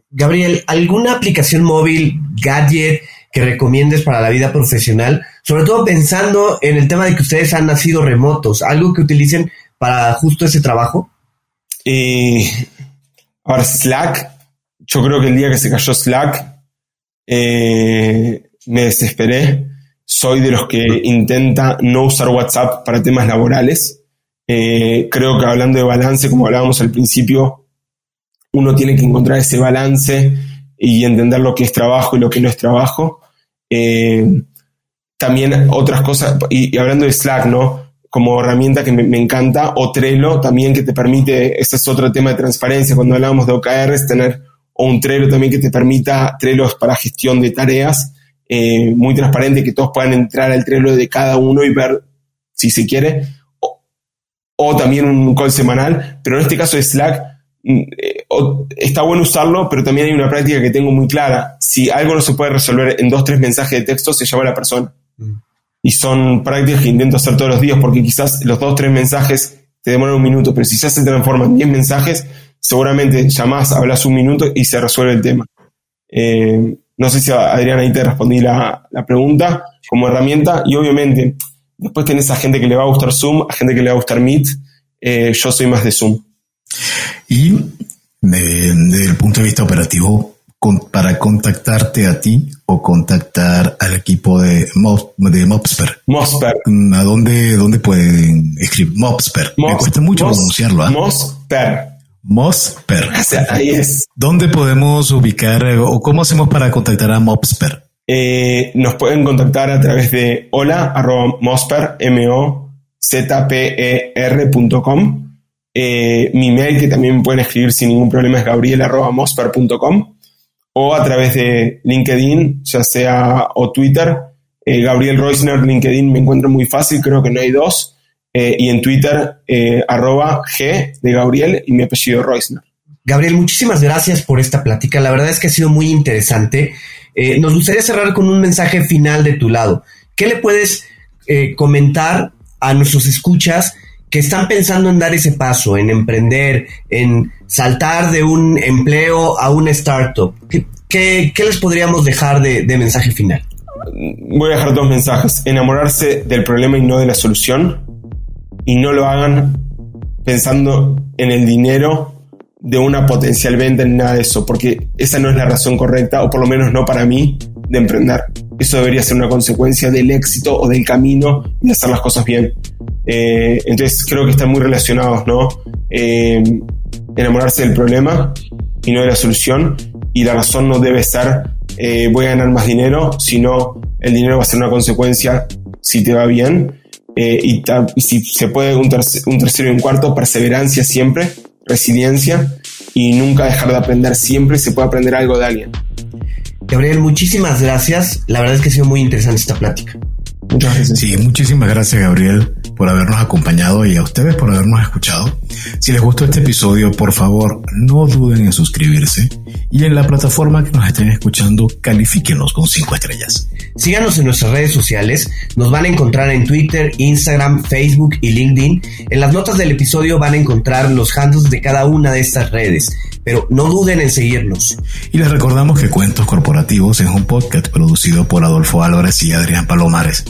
Gabriel, ¿alguna aplicación móvil, gadget que recomiendes para la vida profesional? Sobre todo pensando en el tema de que ustedes han nacido remotos, algo que utilicen para justo ese trabajo. Eh, ahora, Slack, yo creo que el día que se cayó Slack, eh, me desesperé. Soy de los que intenta no usar WhatsApp para temas laborales. Eh, creo que hablando de balance, como hablábamos al principio, uno tiene que encontrar ese balance y entender lo que es trabajo y lo que no es trabajo. Eh, también otras cosas, y, hablando de Slack, ¿no? Como herramienta que me, encanta, o Trello también que te permite, este es otro tema de transparencia, cuando hablamos de OKRs, tener o un Trello también que te permita, Trello para gestión de tareas, eh, muy transparente, que todos puedan entrar al Trello de cada uno y ver si se quiere, o, también un call semanal, pero en este caso de Slack, mm, eh, está bueno usarlo, pero también hay una práctica que tengo muy clara. Si algo no se puede resolver en dos, tres mensajes de texto, se llama a la persona. Mm. Y son prácticas que intento hacer todos los días, porque quizás los dos, tres mensajes te demoran un minuto, pero si ya se transforman en diez mensajes, seguramente llamás, hablas un minuto y se resuelve el tema. Eh, no sé si Adriana ahí te respondí la, pregunta como herramienta y obviamente después tenés a gente que le va a gustar Zoom, a gente que le va a gustar Meet, eh, yo soy más de Zoom. Y desde el punto de vista operativo, para contactarte a ti o contactar al equipo de, de Mopsper. Mopsper. ¿A dónde, dónde pueden escribir? Mopsper. Me cuesta mucho pronunciarlo. ¿ah? Mosper. Mosper. Ahí es. ¿Dónde podemos ubicar eh, o cómo hacemos para contactar a Mopsper? Eh, nos pueden contactar a través de hola arroba mosper, m o z p e rcom eh, mi mail que también pueden escribir sin ningún problema es gabriel arroba mosper.com o a través de LinkedIn, ya sea o Twitter. Gabriel Reusner, LinkedIn me encuentro muy fácil, creo que no hay dos. Eh, y en Twitter, eh, arroba G de Gabriel y mi apellido Reusner. Gabriel, muchísimas gracias por esta plática. La verdad es que ha sido muy interesante. Eh, nos gustaría cerrar con un mensaje final de tu lado. ¿Qué le puedes comentar a nuestros escuchas que están pensando en dar ese paso, en emprender, en saltar de un empleo a una startup? ¿Qué, les podríamos dejar de mensaje final? Voy a dejar dos mensajes. Enamorarse del problema y no de la solución y no lo hagan pensando en el dinero de una potencial venta ni nada de eso, porque esa no es la razón correcta, o por lo menos no para mí, de emprender. Eso debería ser una consecuencia del éxito o del camino y de hacer las cosas bien. Eh, entonces creo que están muy relacionados, ¿no? Eh, enamorarse del problema y no de la solución, y la razón no debe ser eh, voy a ganar más dinero, sino el dinero va a ser una consecuencia si te va bien eh, y, si se puede un, tercero y un cuarto, perseverancia siempre, resiliencia y nunca dejar de aprender. Siempre se puede aprender algo de alguien. Gabriel, muchísimas gracias. La verdad es que ha sido muy interesante esta plática. Muchas gracias. Sí, muchísimas gracias Gabriel por habernos acompañado y a ustedes por habernos escuchado. Si les gustó este episodio, por favor, no duden en suscribirse y en la plataforma que nos estén escuchando, califíquenos con cinco estrellas. Síganos en nuestras redes sociales, nos van a encontrar en Twitter, Instagram, Facebook y LinkedIn. En las notas del episodio van a encontrar los handles de cada una de estas redes pero no duden en seguirnos. Y les recordamos que Cuentos Corporativos es un podcast producido por Adolfo Álvarez y Adrián Palomares.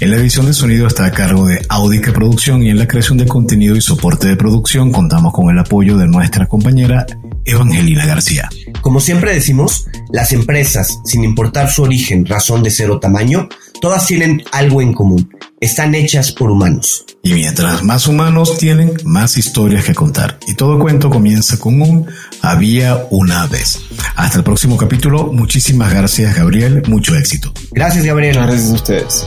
En la edición de sonido está a cargo de Audica Producción y en la creación de contenido y soporte de producción contamos con el apoyo de nuestra compañera Evangelina García. Como siempre decimos, las empresas, sin importar su origen, razón de ser o tamaño, todas tienen algo en común. Están hechas por humanos. Y mientras más humanos tienen, más historias que contar. Y todo cuento comienza con un había una vez. Hasta el próximo capítulo. Muchísimas gracias, Gabriel. Mucho éxito. Gracias, Gabriel. Gracias a ustedes.